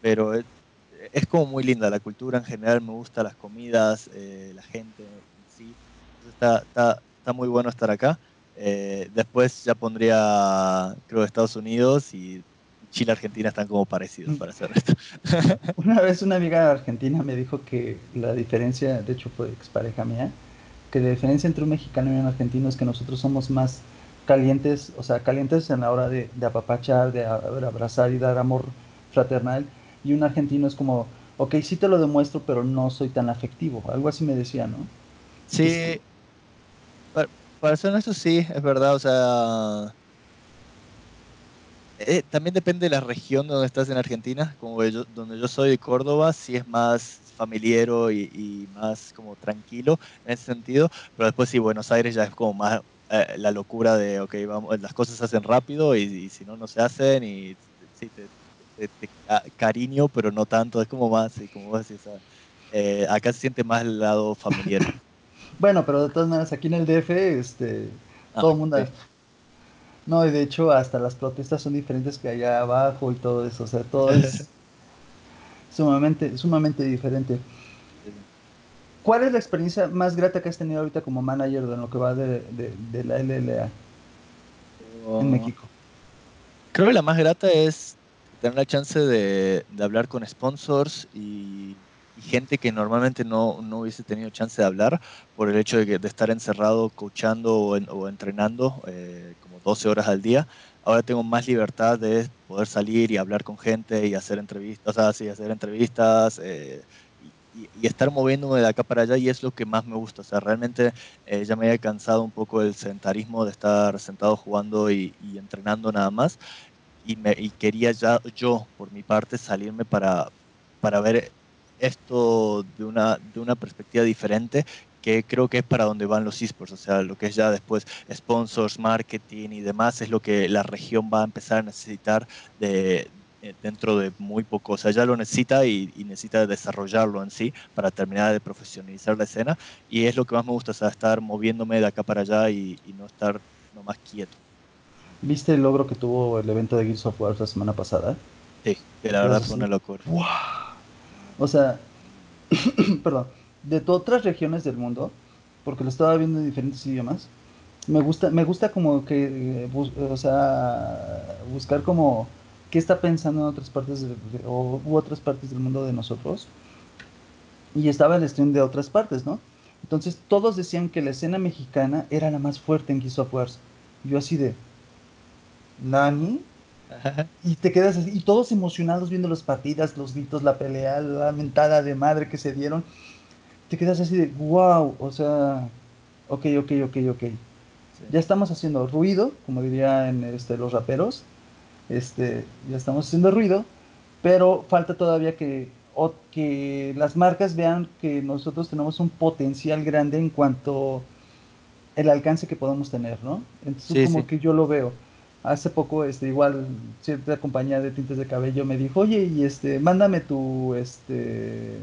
S2: Pero es, como muy linda la cultura en general, me gusta las comidas, eh, la gente en sí. Está, está, está, muy bueno estar acá. Eh, después ya pondría, creo, Estados Unidos y Chile Argentina están como parecidos para hacer esto. *laughs*
S1: Una vez una amiga argentina me dijo que la diferencia, de hecho fue expareja mía, que la diferencia entre un mexicano y un argentino es que nosotros somos más calientes, o sea, calientes en la hora de, de apapachar, de abrazar y dar amor fraternal y un argentino es como, ok, sí te lo demuestro, pero no soy tan afectivo. Algo así me decía, ¿no?
S2: Sí, Entonces, para, para ser honesto, sí, es verdad, o sea... Eh, también depende de la región donde estás en Argentina, como yo, donde yo soy de Córdoba, sí es más familiero y, y, más como tranquilo en ese sentido, pero después sí, Buenos Aires ya es como más eh, la locura de, ok, vamos, las cosas se hacen rápido y, y si no, no se hacen y sí, te, de, de, cariño, pero no tanto, es como más, como vos decís, eh, acá se siente más el lado familiar. *laughs*
S1: bueno, pero de todas maneras, aquí en el DF, este, ah, todo el mundo... Sí. No, y de hecho hasta las protestas son diferentes que allá abajo y todo eso, o sea, todo es *laughs* sumamente, sumamente diferente. ¿Cuál es la experiencia más grata que has tenido ahorita como manager de lo que va de, de, de la LLA oh. en México?
S2: Creo que la más grata es tener la chance de, de hablar con sponsors y, y, gente que normalmente no, no hubiese tenido chance de hablar por el hecho de, que, de estar encerrado, coachando o, en, o entrenando eh, como 12 horas al día. Ahora tengo más libertad de poder salir y hablar con gente y hacer entrevistas, o hacer entrevistas eh, y, y, estar moviéndome de acá para allá y es lo que más me gusta. O sea, realmente eh, ya me había cansado un poco del sedentarismo de estar sentado jugando y, y entrenando nada más y, me, y quería ya yo, por mi parte, salirme para, para ver esto de una, de una perspectiva diferente que creo que es para donde van los esports, o sea, lo que es ya después sponsors, marketing y demás, es lo que la región va a empezar a necesitar de, eh, dentro de muy poco. O sea, ya lo necesita y, necesita desarrollarlo en sí para terminar de profesionalizar la escena. Y es lo que más me gusta, o sea, estar moviéndome de acá para allá y, no estar nomás quieto.
S1: ¿Viste el logro que tuvo el evento de Gears of War la semana pasada?
S2: Sí, que la verdad fue una locura.
S1: O sea, *clears throat* perdón, de otras regiones del mundo, porque lo estaba viendo en diferentes idiomas, me gusta, me gusta como que, eh, o sea, buscar como qué está pensando en otras partes de, o, u otras partes del mundo de nosotros. Y estaba el stream de otras partes, ¿no? Entonces todos decían que la escena mexicana era la más fuerte en Gears of War. Yo así de, ¿Nani? Y te quedas así, y todos emocionados viendo las partidas, los gritos, la pelea, la mentada de madre que se dieron. Te quedas así de, wow, o sea, ok, ok, ok, ok. Ya estamos haciendo ruido, como dirían este, los raperos. Este, ya estamos haciendo ruido, pero falta todavía que, que las marcas vean que nosotros tenemos un potencial grande en cuanto el alcance que podemos tener, ¿no? Entonces, como que yo lo veo hace poco, este, igual, cierta compañía de tintes de cabello me dijo, oye, y este, mándame tu, este,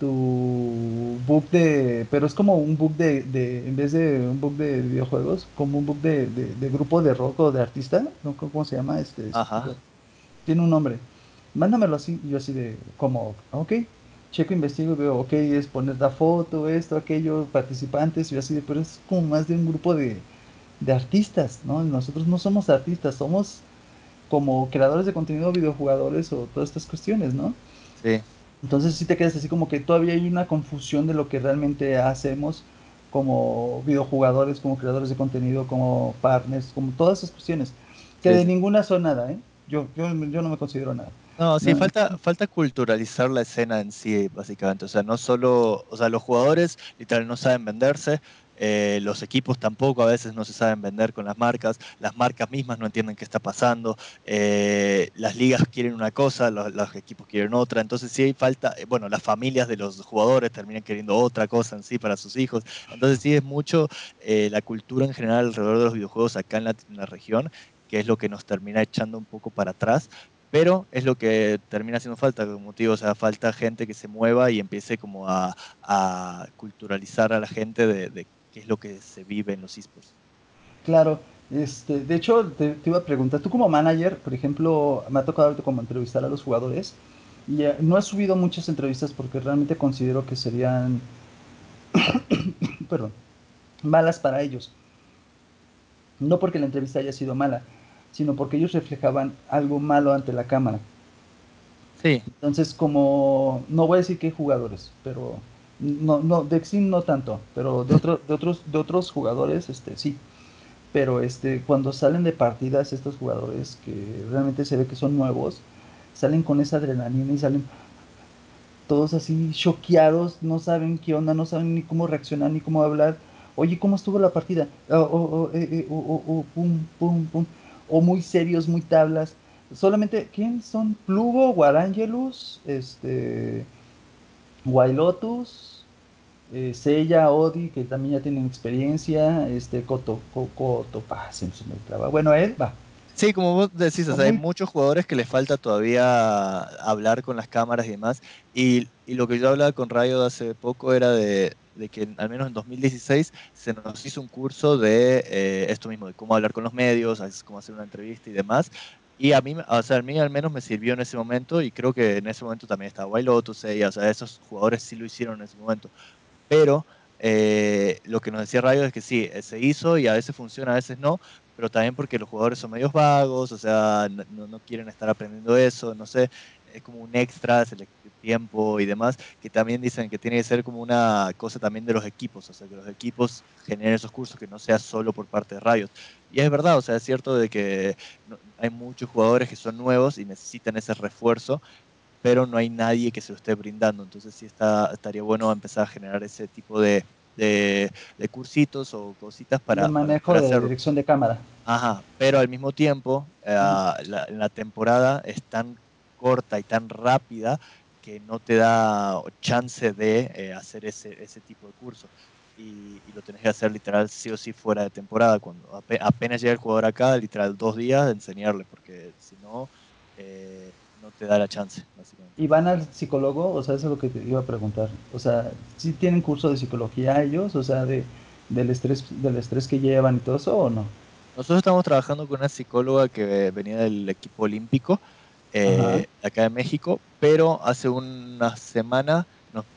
S1: tu book de, pero es como un book de, de en vez de un book de videojuegos, como un book de, de, grupo de rock o de artista, ¿no? ¿Cómo se llama? Este, este tiene un nombre. Mándamelo así, yo así de, como, ok, checo, investigo y veo, ok, es poner la foto, esto, aquello, participantes, yo así de, pero es como más de un grupo de, de artistas, ¿no? Nosotros no somos artistas, somos como creadores de contenido, videojugadores o todas estas cuestiones, ¿no?
S2: Sí.
S1: Entonces sí te quedas así como que todavía hay una confusión de lo que realmente hacemos como videojugadores, como creadores de contenido, como partners, como todas esas cuestiones, que de ninguna son nada, ¿eh? Yo, yo, yo no me considero nada.
S2: No, sí, falta, falta culturalizar la escena en sí, básicamente. O sea, no solo, o sea, los jugadores literal no saben venderse, eh, los equipos tampoco a veces no se saben vender con las marcas, las marcas mismas no entienden qué está pasando, eh, las ligas quieren una cosa, los, equipos quieren otra, entonces sí hay falta, eh, bueno, las familias de los jugadores terminan queriendo otra cosa en sí para sus hijos, entonces sí es mucho la cultura en general alrededor de los videojuegos acá en la, región, que es lo que nos termina echando un poco para atrás, pero es lo que termina haciendo falta, como motivo, o sea, falta gente que se mueva y empiece como a, culturalizar a la gente de, qué es lo que se vive en los esports.
S1: Claro, este, de hecho te, iba a preguntar, tú como manager, por ejemplo, me ha tocado como entrevistar a los jugadores y eh, no he subido muchas entrevistas porque realmente considero que serían, *coughs* perdón, malas para ellos. No porque la entrevista haya sido mala, sino porque ellos reflejaban algo malo ante la cámara.
S2: Sí.
S1: Entonces, como, no voy a decir que jugadores, pero no, no, de Exim no tanto, pero de, otro, de, otros, de otros jugadores, este, sí. Pero este, cuando salen de partidas estos jugadores que realmente se ve que son nuevos, salen con esa adrenalina y salen todos así choqueados, no saben qué onda, no saben ni cómo reaccionar, ni cómo hablar. Oye, ¿cómo estuvo la partida? O, eh, eh, pum, pum, pum. o muy serios, muy tablas. Solamente, ¿quién son? Plugo, Guarangelus, este, Wailotus, eh, Sella, Odi, que también ya tienen experiencia, este, Coto, Coto, ah, se me traba. Bueno, él va.
S2: Sí, como vos decís, hay muchos jugadores que les falta todavía hablar con las cámaras y demás. Y, lo que yo hablaba con Rayo hace poco era de, que al menos en 2016 se nos hizo un curso de eh, esto mismo, de cómo hablar con los medios, cómo hacer una entrevista y demás. Y a mí, o sea, a mí al menos me sirvió en ese momento y creo que en ese momento también estaba Wild Lotus, o sea, esos jugadores sí lo hicieron en ese momento. Pero eh, lo que nos decía Rayo es que sí, eh, se hizo y a veces funciona, a veces no, pero también porque los jugadores son medios vagos, o sea, no, no quieren estar aprendiendo eso, no sé, es como un extra, tiempo y demás, que también dicen que tiene que ser como una cosa también de los equipos, o sea, que los equipos generen esos cursos, que no sea solo por parte de Rayos. Y es verdad, o sea, es cierto de que hay muchos jugadores que son nuevos y necesitan ese refuerzo, pero no hay nadie que se lo esté brindando. Entonces sí está, estaría bueno empezar a generar ese tipo de, de, cursitos o cositas para...
S1: El manejo de dirección de cámara.
S2: Ajá, pero al mismo tiempo eh, la, la, temporada es tan corta y tan rápida que no te da chance de eh, hacer ese, ese tipo de curso. Y, lo tenés que hacer literal sí o sí fuera de temporada. Cuando apenas llega el jugador acá, literal dos días de enseñarle, porque si no, eh, no te da la chance, básicamente.
S1: ¿Y van al psicólogo? O sea, eso es lo que te iba a preguntar. O sea, ¿sí tienen curso de psicología ellos? O sea, de, del, estrés, del estrés que llevan y todo eso, ¿o no?
S2: Nosotros estamos trabajando con una psicóloga que venía del equipo olímpico eh, acá de México, pero hace una semana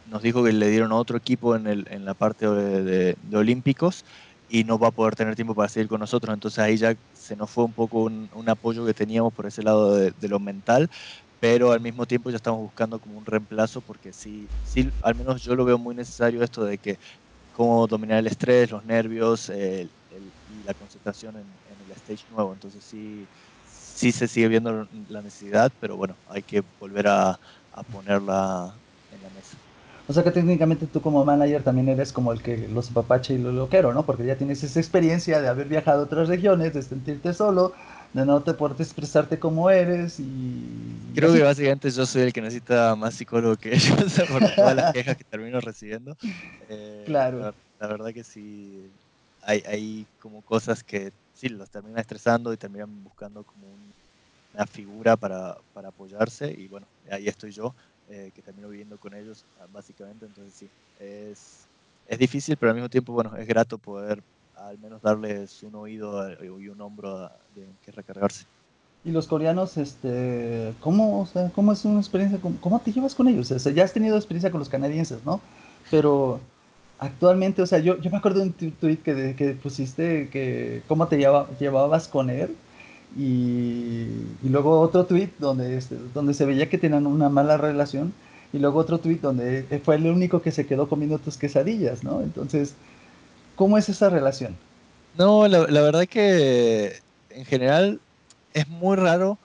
S2: nos, dijo que le dieron otro equipo en, el, en la parte de, olímpicos y no va a poder tener tiempo para seguir con nosotros. Entonces ahí ya se nos fue un poco un, apoyo que teníamos por ese lado de, lo mental, pero al mismo tiempo ya estamos buscando como un reemplazo porque sí, sí, al menos yo lo veo muy necesario esto de que cómo dominar el estrés, los nervios y la concentración en, en, el stage nuevo. Entonces sí, sí se sigue viendo la necesidad, pero bueno, hay que volver a, a ponerla en la mesa.
S1: O sea que técnicamente tú como manager también eres como el que los papache y lo loquero, ¿no? Porque ya tienes esa experiencia de haber viajado a otras regiones, de sentirte solo, de no te poder expresarte como eres y...
S2: Creo que básicamente yo soy el que necesita más psicólogo que *laughs* ellos por todas las *laughs* quejas que termino recibiendo. Eh,
S1: claro.
S2: La, verdad que sí, hay, hay como cosas que sí, los termina estresando y terminan buscando como una figura para, para apoyarse y bueno, ahí estoy yo eh, que termino viviendo con ellos, ah, básicamente. Entonces, sí, es, es difícil, pero al mismo tiempo, bueno, es grato poder al menos darles un oído y un hombro de que recargarse.
S1: Y los coreanos, este, ¿cómo, o sea, cómo es una experiencia? ¿Cómo, te llevas con ellos? O sea, ya has tenido experiencia con los canadienses, ¿no? Pero actualmente, o sea, yo, yo me acuerdo de un tweet que, que pusiste que cómo te llevabas con él y, luego otro tweet donde, este, donde se veía que tenían una mala relación y luego otro tweet donde fue el único que se quedó comiendo tus quesadillas, ¿no? Entonces, ¿cómo es esa relación?
S2: No, la, verdad que en general es muy raro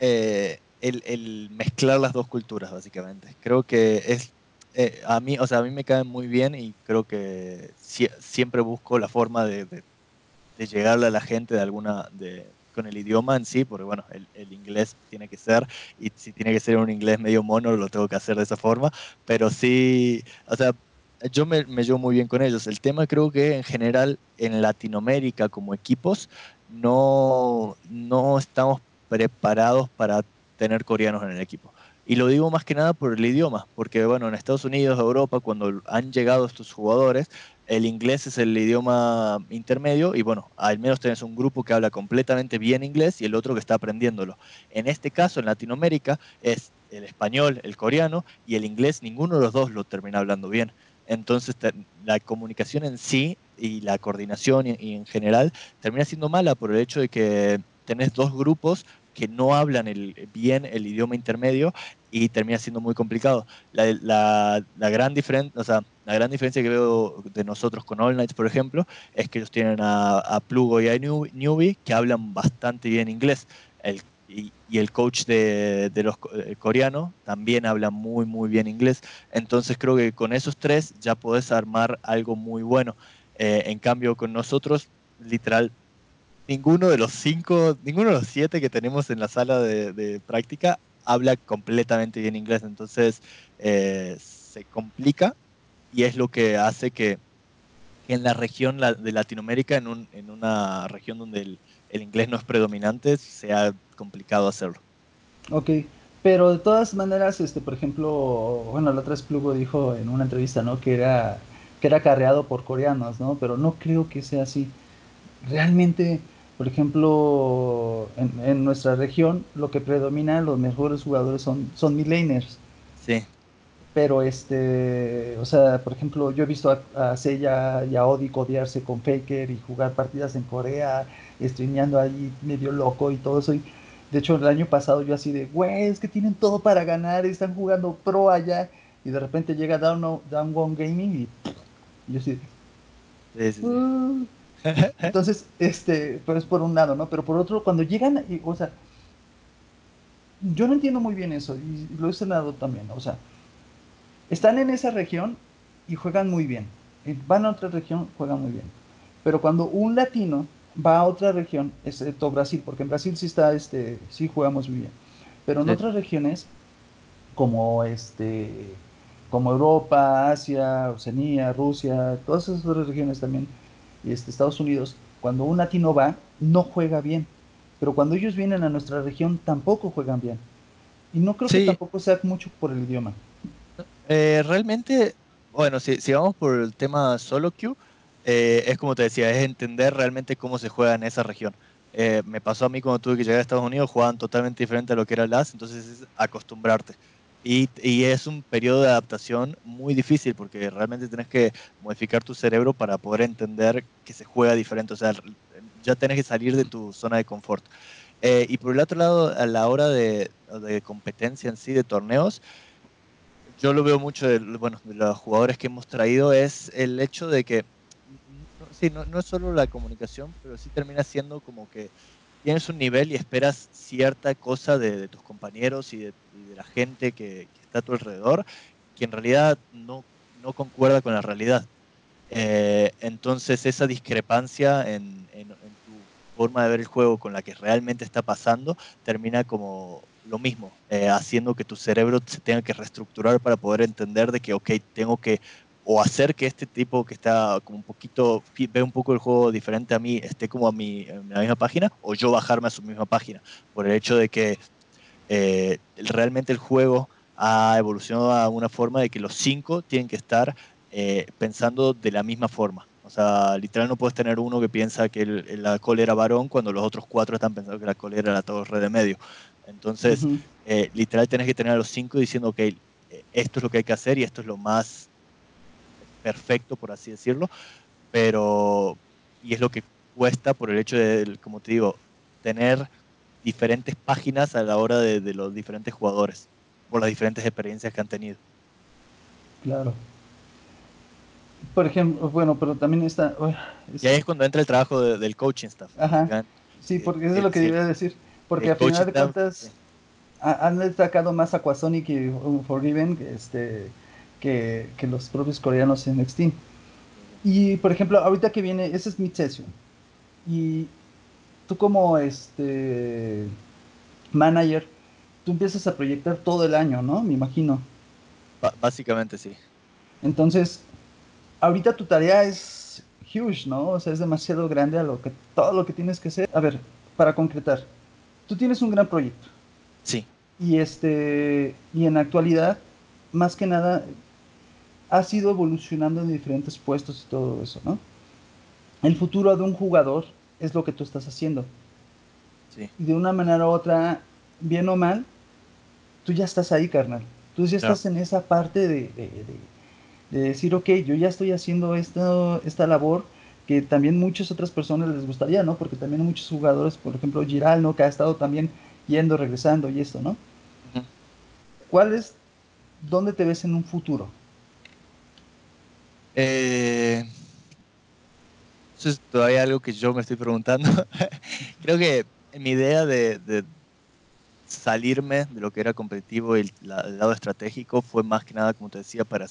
S2: eh, el, mezclar las dos culturas, básicamente. Creo que es eh, a mí, o sea, a mí me cae muy bien y creo que siempre busco la forma de llegarle a la gente de alguna, de, con el idioma en sí, porque bueno, el, el, inglés tiene que ser, y si tiene que ser un inglés medio mono, lo tengo que hacer de esa forma, pero sí, o sea, yo me, me llevo muy bien con ellos. El tema creo que en general en Latinoamérica como equipos no, no estamos preparados para tener coreanos en el equipo. Y lo digo más que nada por el idioma, porque bueno, en Estados Unidos, Europa, cuando han llegado estos jugadores, el inglés es el idioma intermedio y bueno, al menos tenés un grupo que habla completamente bien inglés y el otro que está aprendiéndolo. En este caso, en Latinoamérica, es el español, el coreano y el inglés, ninguno de los dos lo termina hablando bien. Entonces, la comunicación en sí y la coordinación y, en general termina siendo mala por el hecho de que tenés dos grupos que no hablan el, bien el idioma intermedio y termina siendo muy complicado. La, gran diferencia, o sea, la gran diferencia que veo de nosotros con All Nights, por ejemplo, es que ellos tienen a, Plugo y a Newbie que hablan bastante bien inglés. El, y, el coach de, los coreanos también habla muy, muy bien inglés. Entonces creo que con esos tres ya podés armar algo muy bueno. Eh, en cambio, con nosotros, literal, ninguno de los cinco, ninguno de los siete que tenemos en la sala de, práctica habla completamente bien inglés, entonces eh, se complica y es lo que hace que en la región de Latinoamérica, en, un, en una región donde el, inglés no es predominante, sea complicado hacerlo.
S1: Ok, pero de todas maneras, este, por ejemplo, bueno, la otra vez Plugo dijo en una entrevista, ¿no? Que era, que era carreado por coreanos, ¿no? Pero no creo que sea así. Realmente por ejemplo, en, nuestra región lo que predomina, los mejores jugadores son, son millennials.
S2: Sí.
S1: Pero, este, o sea, por ejemplo, yo he visto a, a y a Odi codiarse con Faker y jugar partidas en Corea, streameando ahí medio loco y todo eso. Y, de hecho, el año pasado yo así de, güey, es que tienen todo para ganar, están jugando pro allá. Y de repente llega Down, Down One Gaming y, yo así. Sí, sí, sí. Uh". *laughs* Entonces, este, pero es por un lado, ¿no? Pero por otro, cuando llegan, o sea, yo no entiendo muy bien eso, y lo he cenado también, o sea, están en esa región y juegan muy bien. Van a otra región, juegan muy bien. Pero cuando un latino va a otra región, excepto Brasil, porque en Brasil sí está, este, sí jugamos muy bien. Pero en otras regiones, como este, como Europa, Asia, Oceanía, Rusia, todas esas otras regiones también, este, Estados Unidos, cuando un latino va, no juega bien. pero cuando ellos vienen a nuestra región tampoco juegan bien. Y no creo que tampoco sea mucho por el idioma.
S2: Eh, realmente, bueno, si, si, vamos por el tema solo queue, eh, es como te decía, es entender realmente cómo se juega en esa región. Eh, me pasó a mí cuando tuve que llegar a Estados Unidos, jugaban totalmente diferente a lo que era el LAS, entonces es acostumbrarte. Y, es un periodo de adaptación muy difícil porque realmente tienes que modificar tu cerebro para poder entender que se juega diferente. O sea, ya tienes que salir de tu zona de confort. Eh, y por el otro lado, a la hora de, competencia en sí, de torneos, yo lo veo mucho de, bueno, de los jugadores que hemos traído, es el hecho de que sí, no, no, es solo la comunicación, pero sí termina siendo como que tienes un nivel y esperas cierta cosa de, tus compañeros y de, la gente que, está a tu alrededor, que en realidad no, no concuerda con la realidad. Eh, entonces esa discrepancia en, tu forma de ver el juego con la que realmente está pasando termina como lo mismo, eh, haciendo que tu cerebro se tenga que reestructurar para poder entender de que, ok, tengo que o hacer que este tipo que está como un poquito, ve un poco el juego diferente a mí, esté como a mi, en la misma página, o yo bajarme a su misma página, por el hecho de que eh, realmente el juego ha evolucionado a una forma de que los cinco tienen que estar eh, pensando de la misma forma. O sea, literal no puedes tener uno que piensa que la cole era varón cuando los otros cuatro están pensando que la cole era la torre de medio. Entonces, eh, literal tienes que tener a los cinco diciendo, ok, esto es lo que hay que hacer y esto es lo más perfecto, por así decirlo, pero, y es lo que cuesta por el hecho de, como te digo, tener diferentes páginas a la hora de, los diferentes jugadores, por las diferentes experiencias que han tenido.
S1: Claro. Por ejemplo, bueno, pero también está...
S2: Y ahí es cuando entra el trabajo del coaching staff.
S1: Ajá. Sí, porque eso es lo que iba a decir. Porque a final de cuentas han destacado más Aquasonic y Forgiven este, que, los propios coreanos en Extreme. Y por ejemplo, ahorita que viene, ese es mi sesión. Y tú como este manager, tú empiezas a proyectar todo el año, ¿no? Me imagino.
S2: básicamente sí.
S1: Entonces, ahorita tu tarea es huge, ¿no? O sea, es demasiado grande a lo que todo lo que tienes que hacer. A ver, para concretar, tú tienes un gran proyecto.
S2: Sí.
S1: Y este y en actualidad, más que nada, ha ido evolucionando en diferentes puestos y todo eso, ¿no? El futuro de un jugador es lo que tú estás haciendo. Sí. Y de una manera u otra, bien o mal, tú ya estás ahí, carnal. Tú ya estás en esa parte de, de, decir, ok, yo ya estoy haciendo esta, esta labor que también muchas otras personas les gustaría, ¿no? Porque también muchos jugadores, por ejemplo, Giral, ¿no? Que ha estado también yendo, regresando y esto, ¿no? ¿Cuál es, dónde te ves en un futuro?
S2: Eh, eso es todavía algo que yo me estoy preguntando. *laughs* Creo que mi idea de, salirme de lo que era competitivo y el, lado estratégico fue más que nada, como te decía, para,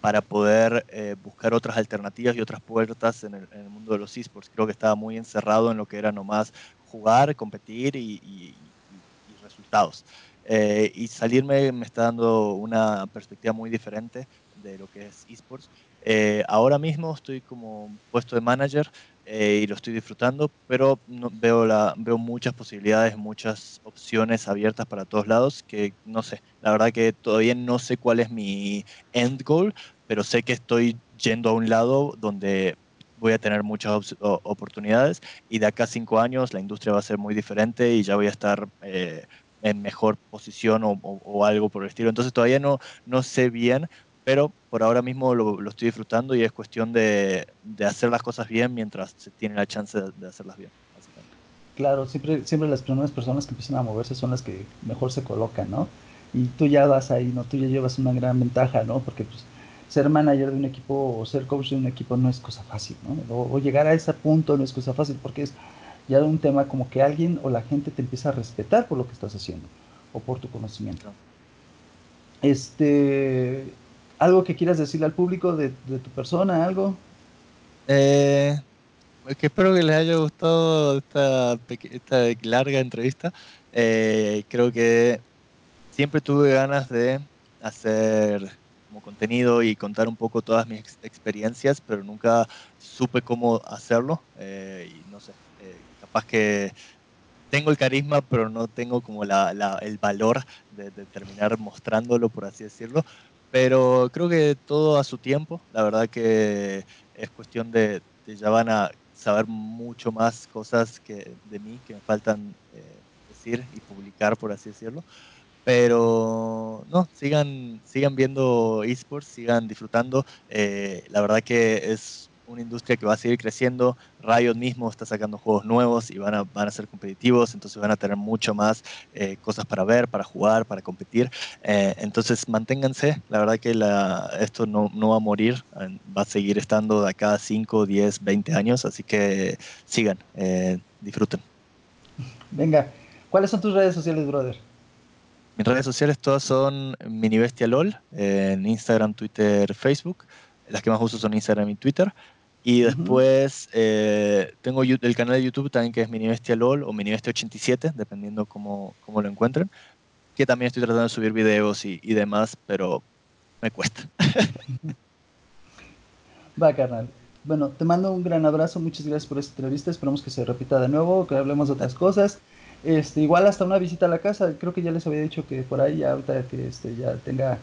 S2: para poder eh, buscar otras alternativas y otras puertas en el, mundo de los esports. Creo que estaba muy encerrado en lo que era nomás jugar, competir y, resultados. Eh, y salirme me está dando una perspectiva muy diferente de lo que es esports eh, ahora mismo estoy como puesto de manager eh, y lo estoy disfrutando, pero no, veo, la, veo muchas posibilidades, muchas opciones abiertas para todos lados que no sé, la verdad que todavía no sé cuál es mi end goal, pero sé que estoy yendo a un lado donde voy a tener muchas oportunidades y de acá a cinco años la industria va a ser muy diferente y ya voy a estar eh, en mejor posición o, o, algo por el estilo. Entonces todavía no, no sé bien, pero por ahora mismo lo, estoy disfrutando y es cuestión de, hacer las cosas bien mientras se tiene la chance de, hacerlas bien.
S1: Claro, siempre, siempre las primeras personas que empiezan a moverse son las que mejor se colocan, ¿no? Y tú ya vas ahí, ¿no? Tú ya llevas una gran ventaja, ¿no? Porque pues ser manager de un equipo o ser coach de un equipo no es cosa fácil, ¿no? O, llegar a ese punto no es cosa fácil porque es ya un tema como que alguien o la gente te empieza a respetar por lo que estás haciendo o por tu conocimiento. Este, ¿Algo que quieras decirle al público de, tu persona? ¿Algo?
S2: Eh, que espero que les haya gustado esta, esta larga entrevista. Eh, creo que siempre tuve ganas de hacer como contenido y contar un poco todas mis experiencias, pero nunca supe cómo hacerlo. Eh, y no sé, capaz que tengo el carisma, pero no tengo como la, el valor de, terminar mostrándolo, por así decirlo. Pero creo que todo a su tiempo. La verdad que es cuestión de, ya van a saber mucho más cosas que de mí que me faltan eh, decir y publicar, por así decirlo. Pero no, sigan, sigan viendo esports, sigan disfrutando. Eh, la verdad que es una industria que va a seguir creciendo. Riot mismo está sacando juegos nuevos y van a, van a ser competitivos, entonces van a tener mucho más eh, cosas para ver, para jugar, para competir. Eh, entonces manténganse, la verdad que la, esto no, no, va a morir, va a seguir estando de acá 5, 10, 20 años, así que sigan, eh, disfruten.
S1: Venga, ¿cuáles son tus redes sociales, brother?
S2: Mis redes sociales todas son MiniBestiaLol, en Instagram, Twitter, Facebook. Las que más uso son Instagram y Twitter. Y después eh, tengo el canal de YouTube también que es Minibestia LOL o Minibestia 87, dependiendo cómo, cómo, lo encuentren. Que también estoy tratando de subir videos y, y demás, pero me cuesta. *laughs*
S1: Va, carnal. Bueno, te mando un gran abrazo, muchas gracias por esta entrevista, esperamos que se repita de nuevo, que hablemos de otras cosas. Este, igual hasta una visita a la casa, creo que ya les había dicho que por ahí, ahorita que este, ya tenga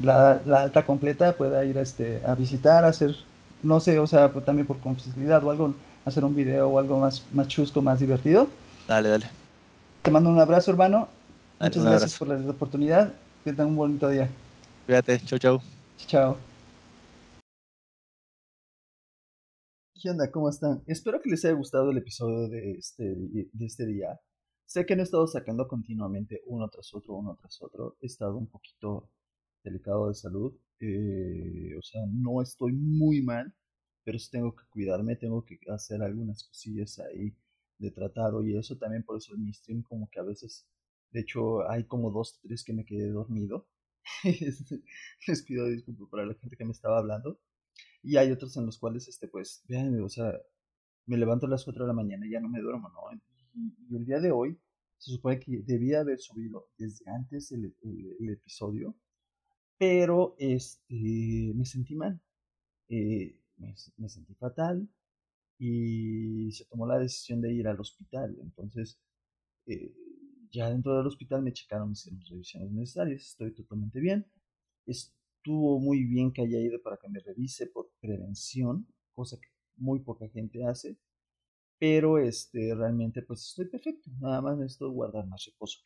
S1: la, la alta completa, pueda ir este, a visitar, a hacer no sé, o sea, pues, también por complejidad o algo, hacer un video o algo más, más chusco, más divertido.
S2: Dale, dale.
S1: Te mando un abrazo, hermano. Muchas gracias por la oportunidad. Que tengan un bonito día.
S2: Cuídate. Chau, chau.
S1: Chao. ¿Qué onda? ¿Cómo están? Espero que les haya gustado el episodio de este, de este día. Sé que no he estado sacando continuamente uno tras otro, uno tras otro. He estado un poquito delicado de salud. Eh, o sea, no estoy muy mal, pero tengo que cuidarme, tengo que hacer algunas cosillas ahí de tratado y eso también por eso en mi stream como que a veces, de hecho hay como dos, tres que me quedé dormido. *laughs* Este, les pido disculpas para la gente que me estaba hablando. Y hay otros en los cuales, este, pues, vean, o sea, me levanto a las 4 de la mañana y ya no me duermo, ¿no? Y, el día de hoy se supone que debía haber subido desde antes el episodio, pero este, me sentí mal, eh, me, sentí fatal y se tomó la decisión de ir al hospital. Entonces, eh, ya dentro del hospital me checaron, mis revisiones necesarias, estoy totalmente bien. Estuvo muy bien que haya ido para que me revise por prevención, cosa que muy poca gente hace. Pero este, realmente pues estoy perfecto. Nada más necesito guardar más reposo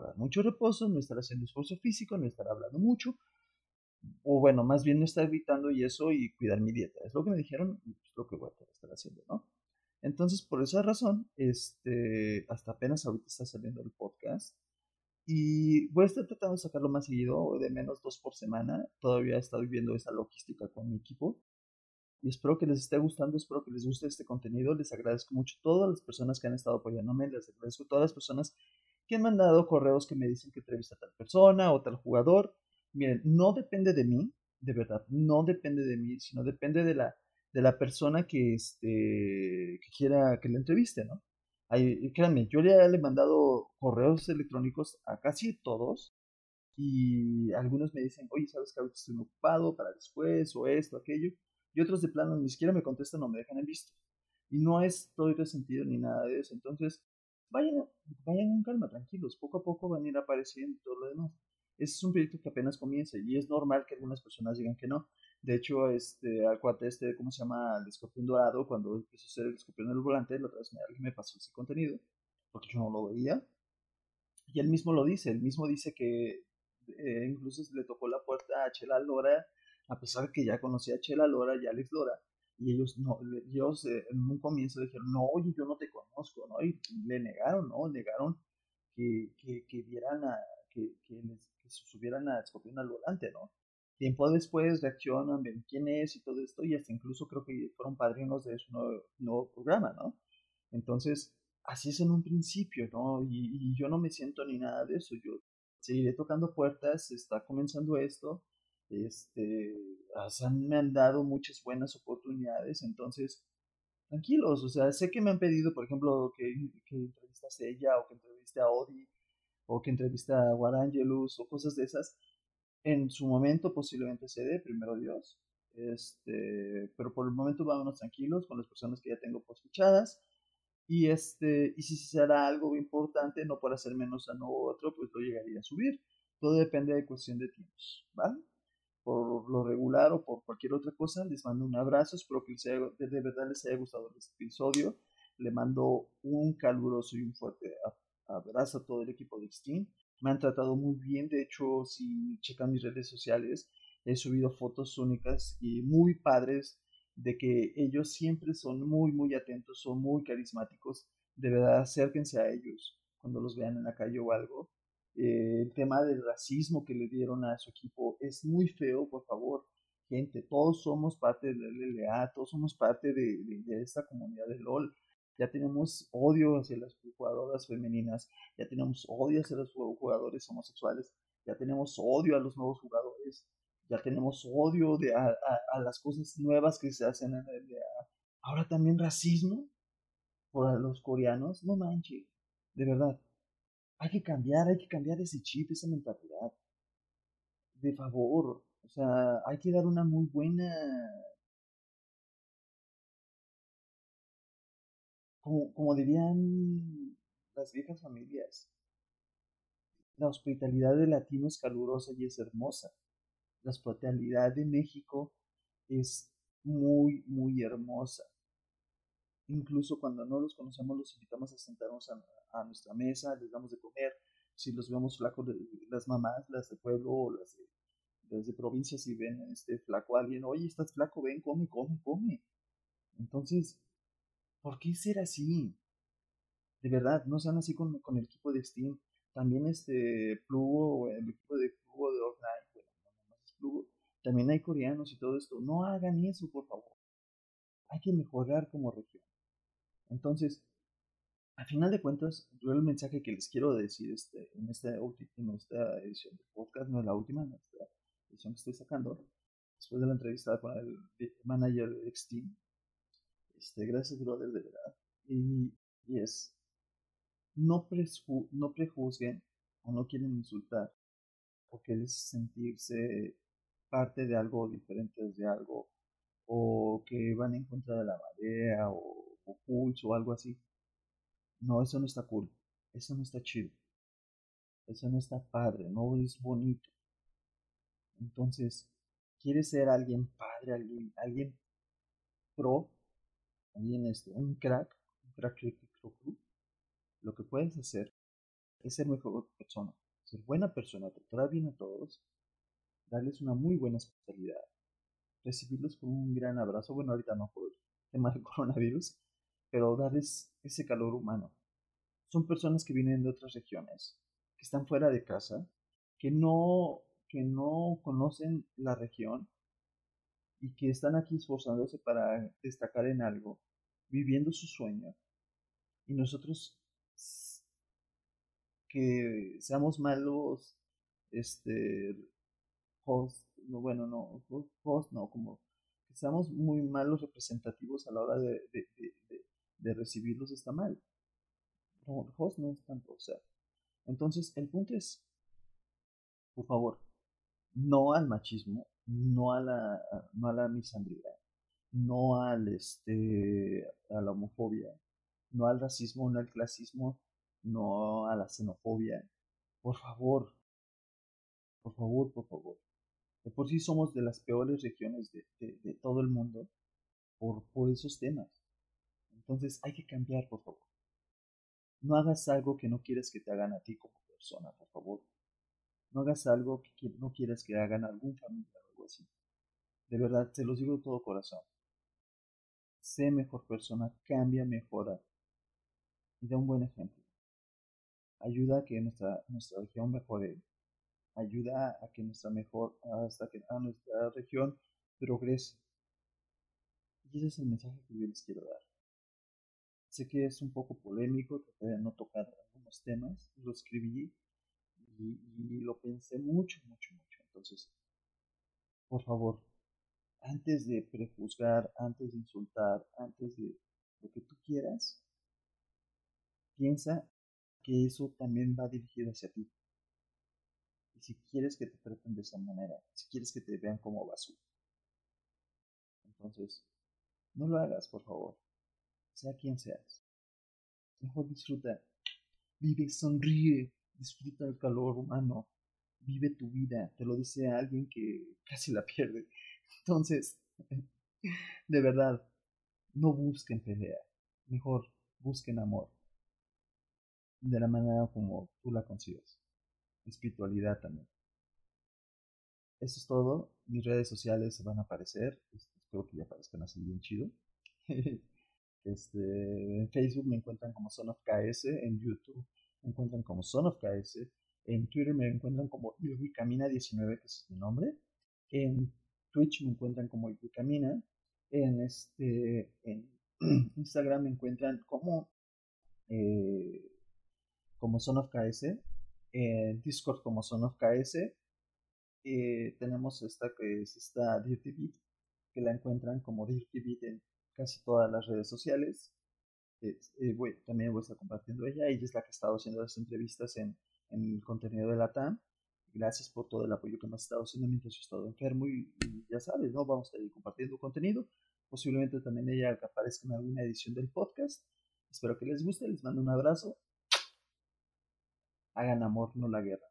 S1: guardar mucho reposo, no estar haciendo esfuerzo físico, no estar hablando mucho, o bueno, más bien no estar gritando y eso y cuidar mi dieta. Es lo que me dijeron y es lo que voy a estar haciendo, ¿no? Entonces, por esa razón, este, hasta apenas ahorita está saliendo el podcast y voy a estar tratando de sacarlo más seguido, de menos dos por semana. Todavía he estado viendo esa logística con mi equipo. Y espero que les esté gustando, espero que les guste este contenido. Les agradezco mucho a todas las personas que han estado apoyándome, les agradezco a todas las personas que han mandado correos que me dicen que entrevista a tal persona o tal jugador. Miren, no depende de mí, de verdad, no depende de mí, sino depende de la, de la persona que, este, que quiera que le entreviste, ¿no? Hay, créanme, yo le he mandado correos electrónicos a casi todos y algunos me dicen, oye, ¿sabes que ahorita estoy ocupado para después o esto, aquello? Y otros de plano ni siquiera me contestan o me dejan en visto. Y no estoy resentido ni nada de eso. Entonces, vayan, vayan con calma, tranquilos, poco a poco van a ir apareciendo todo lo demás. Este es un proyecto que apenas comienza y es normal que algunas personas digan que no. De hecho, este, al cuate este, ¿cómo se llama? El escorpión dorado, cuando empezó a ser el escorpión en el volante, la otra vez alguien me pasó ese contenido, porque yo no lo veía. Y él mismo lo dice, él mismo dice que eh, incluso le tocó la puerta a Chela Lora, a pesar de que ya conocía a Chela Lora y a Alex Lora, y ellos, no, ellos eh, en un comienzo dijeron, no, oye, yo no te conozco, ¿no? Y le negaron, ¿no? Negaron que, que, que vieran a, que, que, les, que subieran a Escorpión al volante, ¿no? Tiempo después reaccionan, ven quién es y todo esto, y hasta incluso creo que fueron padrinos de su nuevo, nuevo programa, ¿no? Entonces, así es en un principio, ¿no? Y, y, yo no me siento ni nada de eso, yo seguiré tocando puertas, está comenzando esto, este, me han dado muchas buenas oportunidades, entonces, tranquilos, o sea, sé que me han pedido, por ejemplo, que, que entrevistas a ella, o que entreviste a Odi, o que entreviste a Guarangelus, o cosas de esas, en su momento posiblemente se dé, primero Dios, este, pero por el momento vámonos tranquilos con las personas que ya tengo fichadas Y, este, y si se hará algo importante, no para hacer menos a uno u otro, pues lo llegaría a subir. Todo depende de cuestión de tiempos, ¿vale? Por lo regular o por cualquier otra cosa, les mando un abrazo. Espero que de verdad les haya gustado este episodio. Le mando un caluroso y un fuerte abrazo a todo el equipo de Steam. Me han tratado muy bien. De hecho, si checan mis redes sociales, he subido fotos únicas y muy padres de que ellos siempre son muy, muy atentos, son muy carismáticos. De verdad, acérquense a ellos cuando los vean en la calle o algo. Eh, el tema del racismo que le dieron a su equipo es muy feo, por favor. Gente, todos somos parte del LLA, todos somos parte de, de esta comunidad de LOL. Ya tenemos odio hacia las jugadoras femeninas, ya tenemos odio hacia los jugadores homosexuales, ya tenemos odio a los nuevos jugadores ya tenemos odio de, a, las cosas nuevas que se hacen en el Ahora también racismo por los coreanos, no manches, de verdad. Hay que cambiar, hay que cambiar ese chip, esa mentalidad. De favor, o sea, hay que dar una muy buena como, como, dirían las viejas familias, la hospitalidad de latino es calurosa y es hermosa la hospitalidad de México es muy, muy hermosa. Incluso cuando no los conocemos, los invitamos a sentarnos a, nuestra mesa, les damos de comer. Si los vemos flacos, las mamás, las de pueblo o las de, de provincia, si ven este flaco a alguien, oye, estás flaco, ven, come, come, come. Entonces, ¿por qué ser así? De verdad, no sean así con, con el equipo de Steam. También este Plugo, el equipo de Plugo de Orknight, también hay coreanos y todo esto. No hagan eso, por favor. Hay que mejorar como región. Entonces, a final de cuentas, yo el mensaje que les quiero decir este, en, esta, en esta edición del podcast, no es la última, en esta edición que estoy sacando, después de la entrevista con el manager de X-Team, este, gracias, brother, de verdad. Y, y es, no, no prejuzguen o no quieren insultar o quieren sentirse parte de algo diferente de algo, o que van en contra de la marea, o, o o algo así. No, eso no está cool, eso no está chido, eso no está padre, no es bonito. Entonces, quieres ser alguien padre, alguien, alguien pro, alguien este, un crack, un crack lo que puedes hacer es ser mejor persona, ser buena persona, tratar bien a todos darles una muy buena hospitalidad, recibirlos con un gran abrazo, bueno, ahorita no por el tema del *laughs* coronavirus, pero darles ese calor humano. Son personas que vienen de otras regiones, que están fuera de casa, que no, que no conocen la región y que están aquí esforzándose para destacar en algo, viviendo su sueño. Y nosotros que seamos malos, este, host, no, bueno, no, host no, como que seamos muy malos representativos a la hora de, de, recibirlos está mal. No, host no es tanto, o sea. Entonces, el punto es, por favor, no al machismo, no a la, no a la misandría, no al, este, a la homofobia, no al racismo, no al clasismo, no a la xenofobia. Por favor, por favor, por favor. De por sí somos de las peores regiones de, todo el mundo por, por esos temas. Entonces hay que cambiar, por favor. No hagas algo que no quieres que te hagan a ti como persona, por favor. No hagas algo que no quieras que hagan a algún familiar o algo así. De verdad, te los digo de todo corazón. Sé mejor persona, cambia, mejora y da un buen ejemplo. Ayuda a que nuestra, nuestra región mejore ayuda a que nuestra mejor, hasta que a nuestra región progrese. Y ese es el mensaje que yo les quiero dar. Sé que es un poco polémico, traté de no tocar algunos temas, lo escribí y, lo pensé mucho, mucho, mucho. Entonces, por favor, antes de prejuzgar, antes de insultar, antes de lo que tú quieras, piensa que eso también va dirigido hacia ti. Y si quieres que te traten de esa manera, si quieres que te vean como basura, entonces no lo hagas, por favor, sea quien seas. Mejor disfruta. Vive, sonríe, disfruta el calor humano. Vive tu vida. Te lo dice alguien que casi la pierde. *laughs* Entonces, de verdad, no busquen pelea. Mejor busquen amor. De la manera como tú la consigas. Espiritualidad también. Eso es todo. Mis redes sociales van a aparecer. Espero que ya aparezcan así bien chido. *laughs* este, en Facebook me encuentran como Son of KS. En YouTube me encuentran como Son of KS. En Twitter me encuentran como Camina19, que es mi nombre. En Twitch me encuentran como Camina. En, este, en *clears throat* Instagram me encuentran como, eh, como Son of KS. En Discord como Son of KS eh, tenemos esta que es esta Dirty Beat, que la encuentran como Dirty Beat en casi todas las redes sociales. Eh, también voy a estar compartiendo ella. Ella es la que ha estado haciendo las entrevistas en, el contenido de la TAM. Gracias por todo el apoyo que me ha estado haciendo mientras yo he estado enfermo y, ya sabes, ¿no? Vamos a estar compartiendo contenido. Posiblemente también ella aparezca en alguna edición del podcast. Espero que les guste, les mando un abrazo. Hagan amor, no la guerra.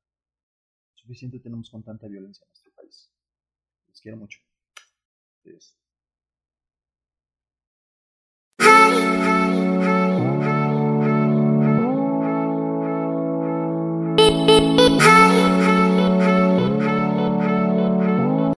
S1: Suficiente tenemos con tanta violencia en nuestro país. Les quiero mucho. Adiós.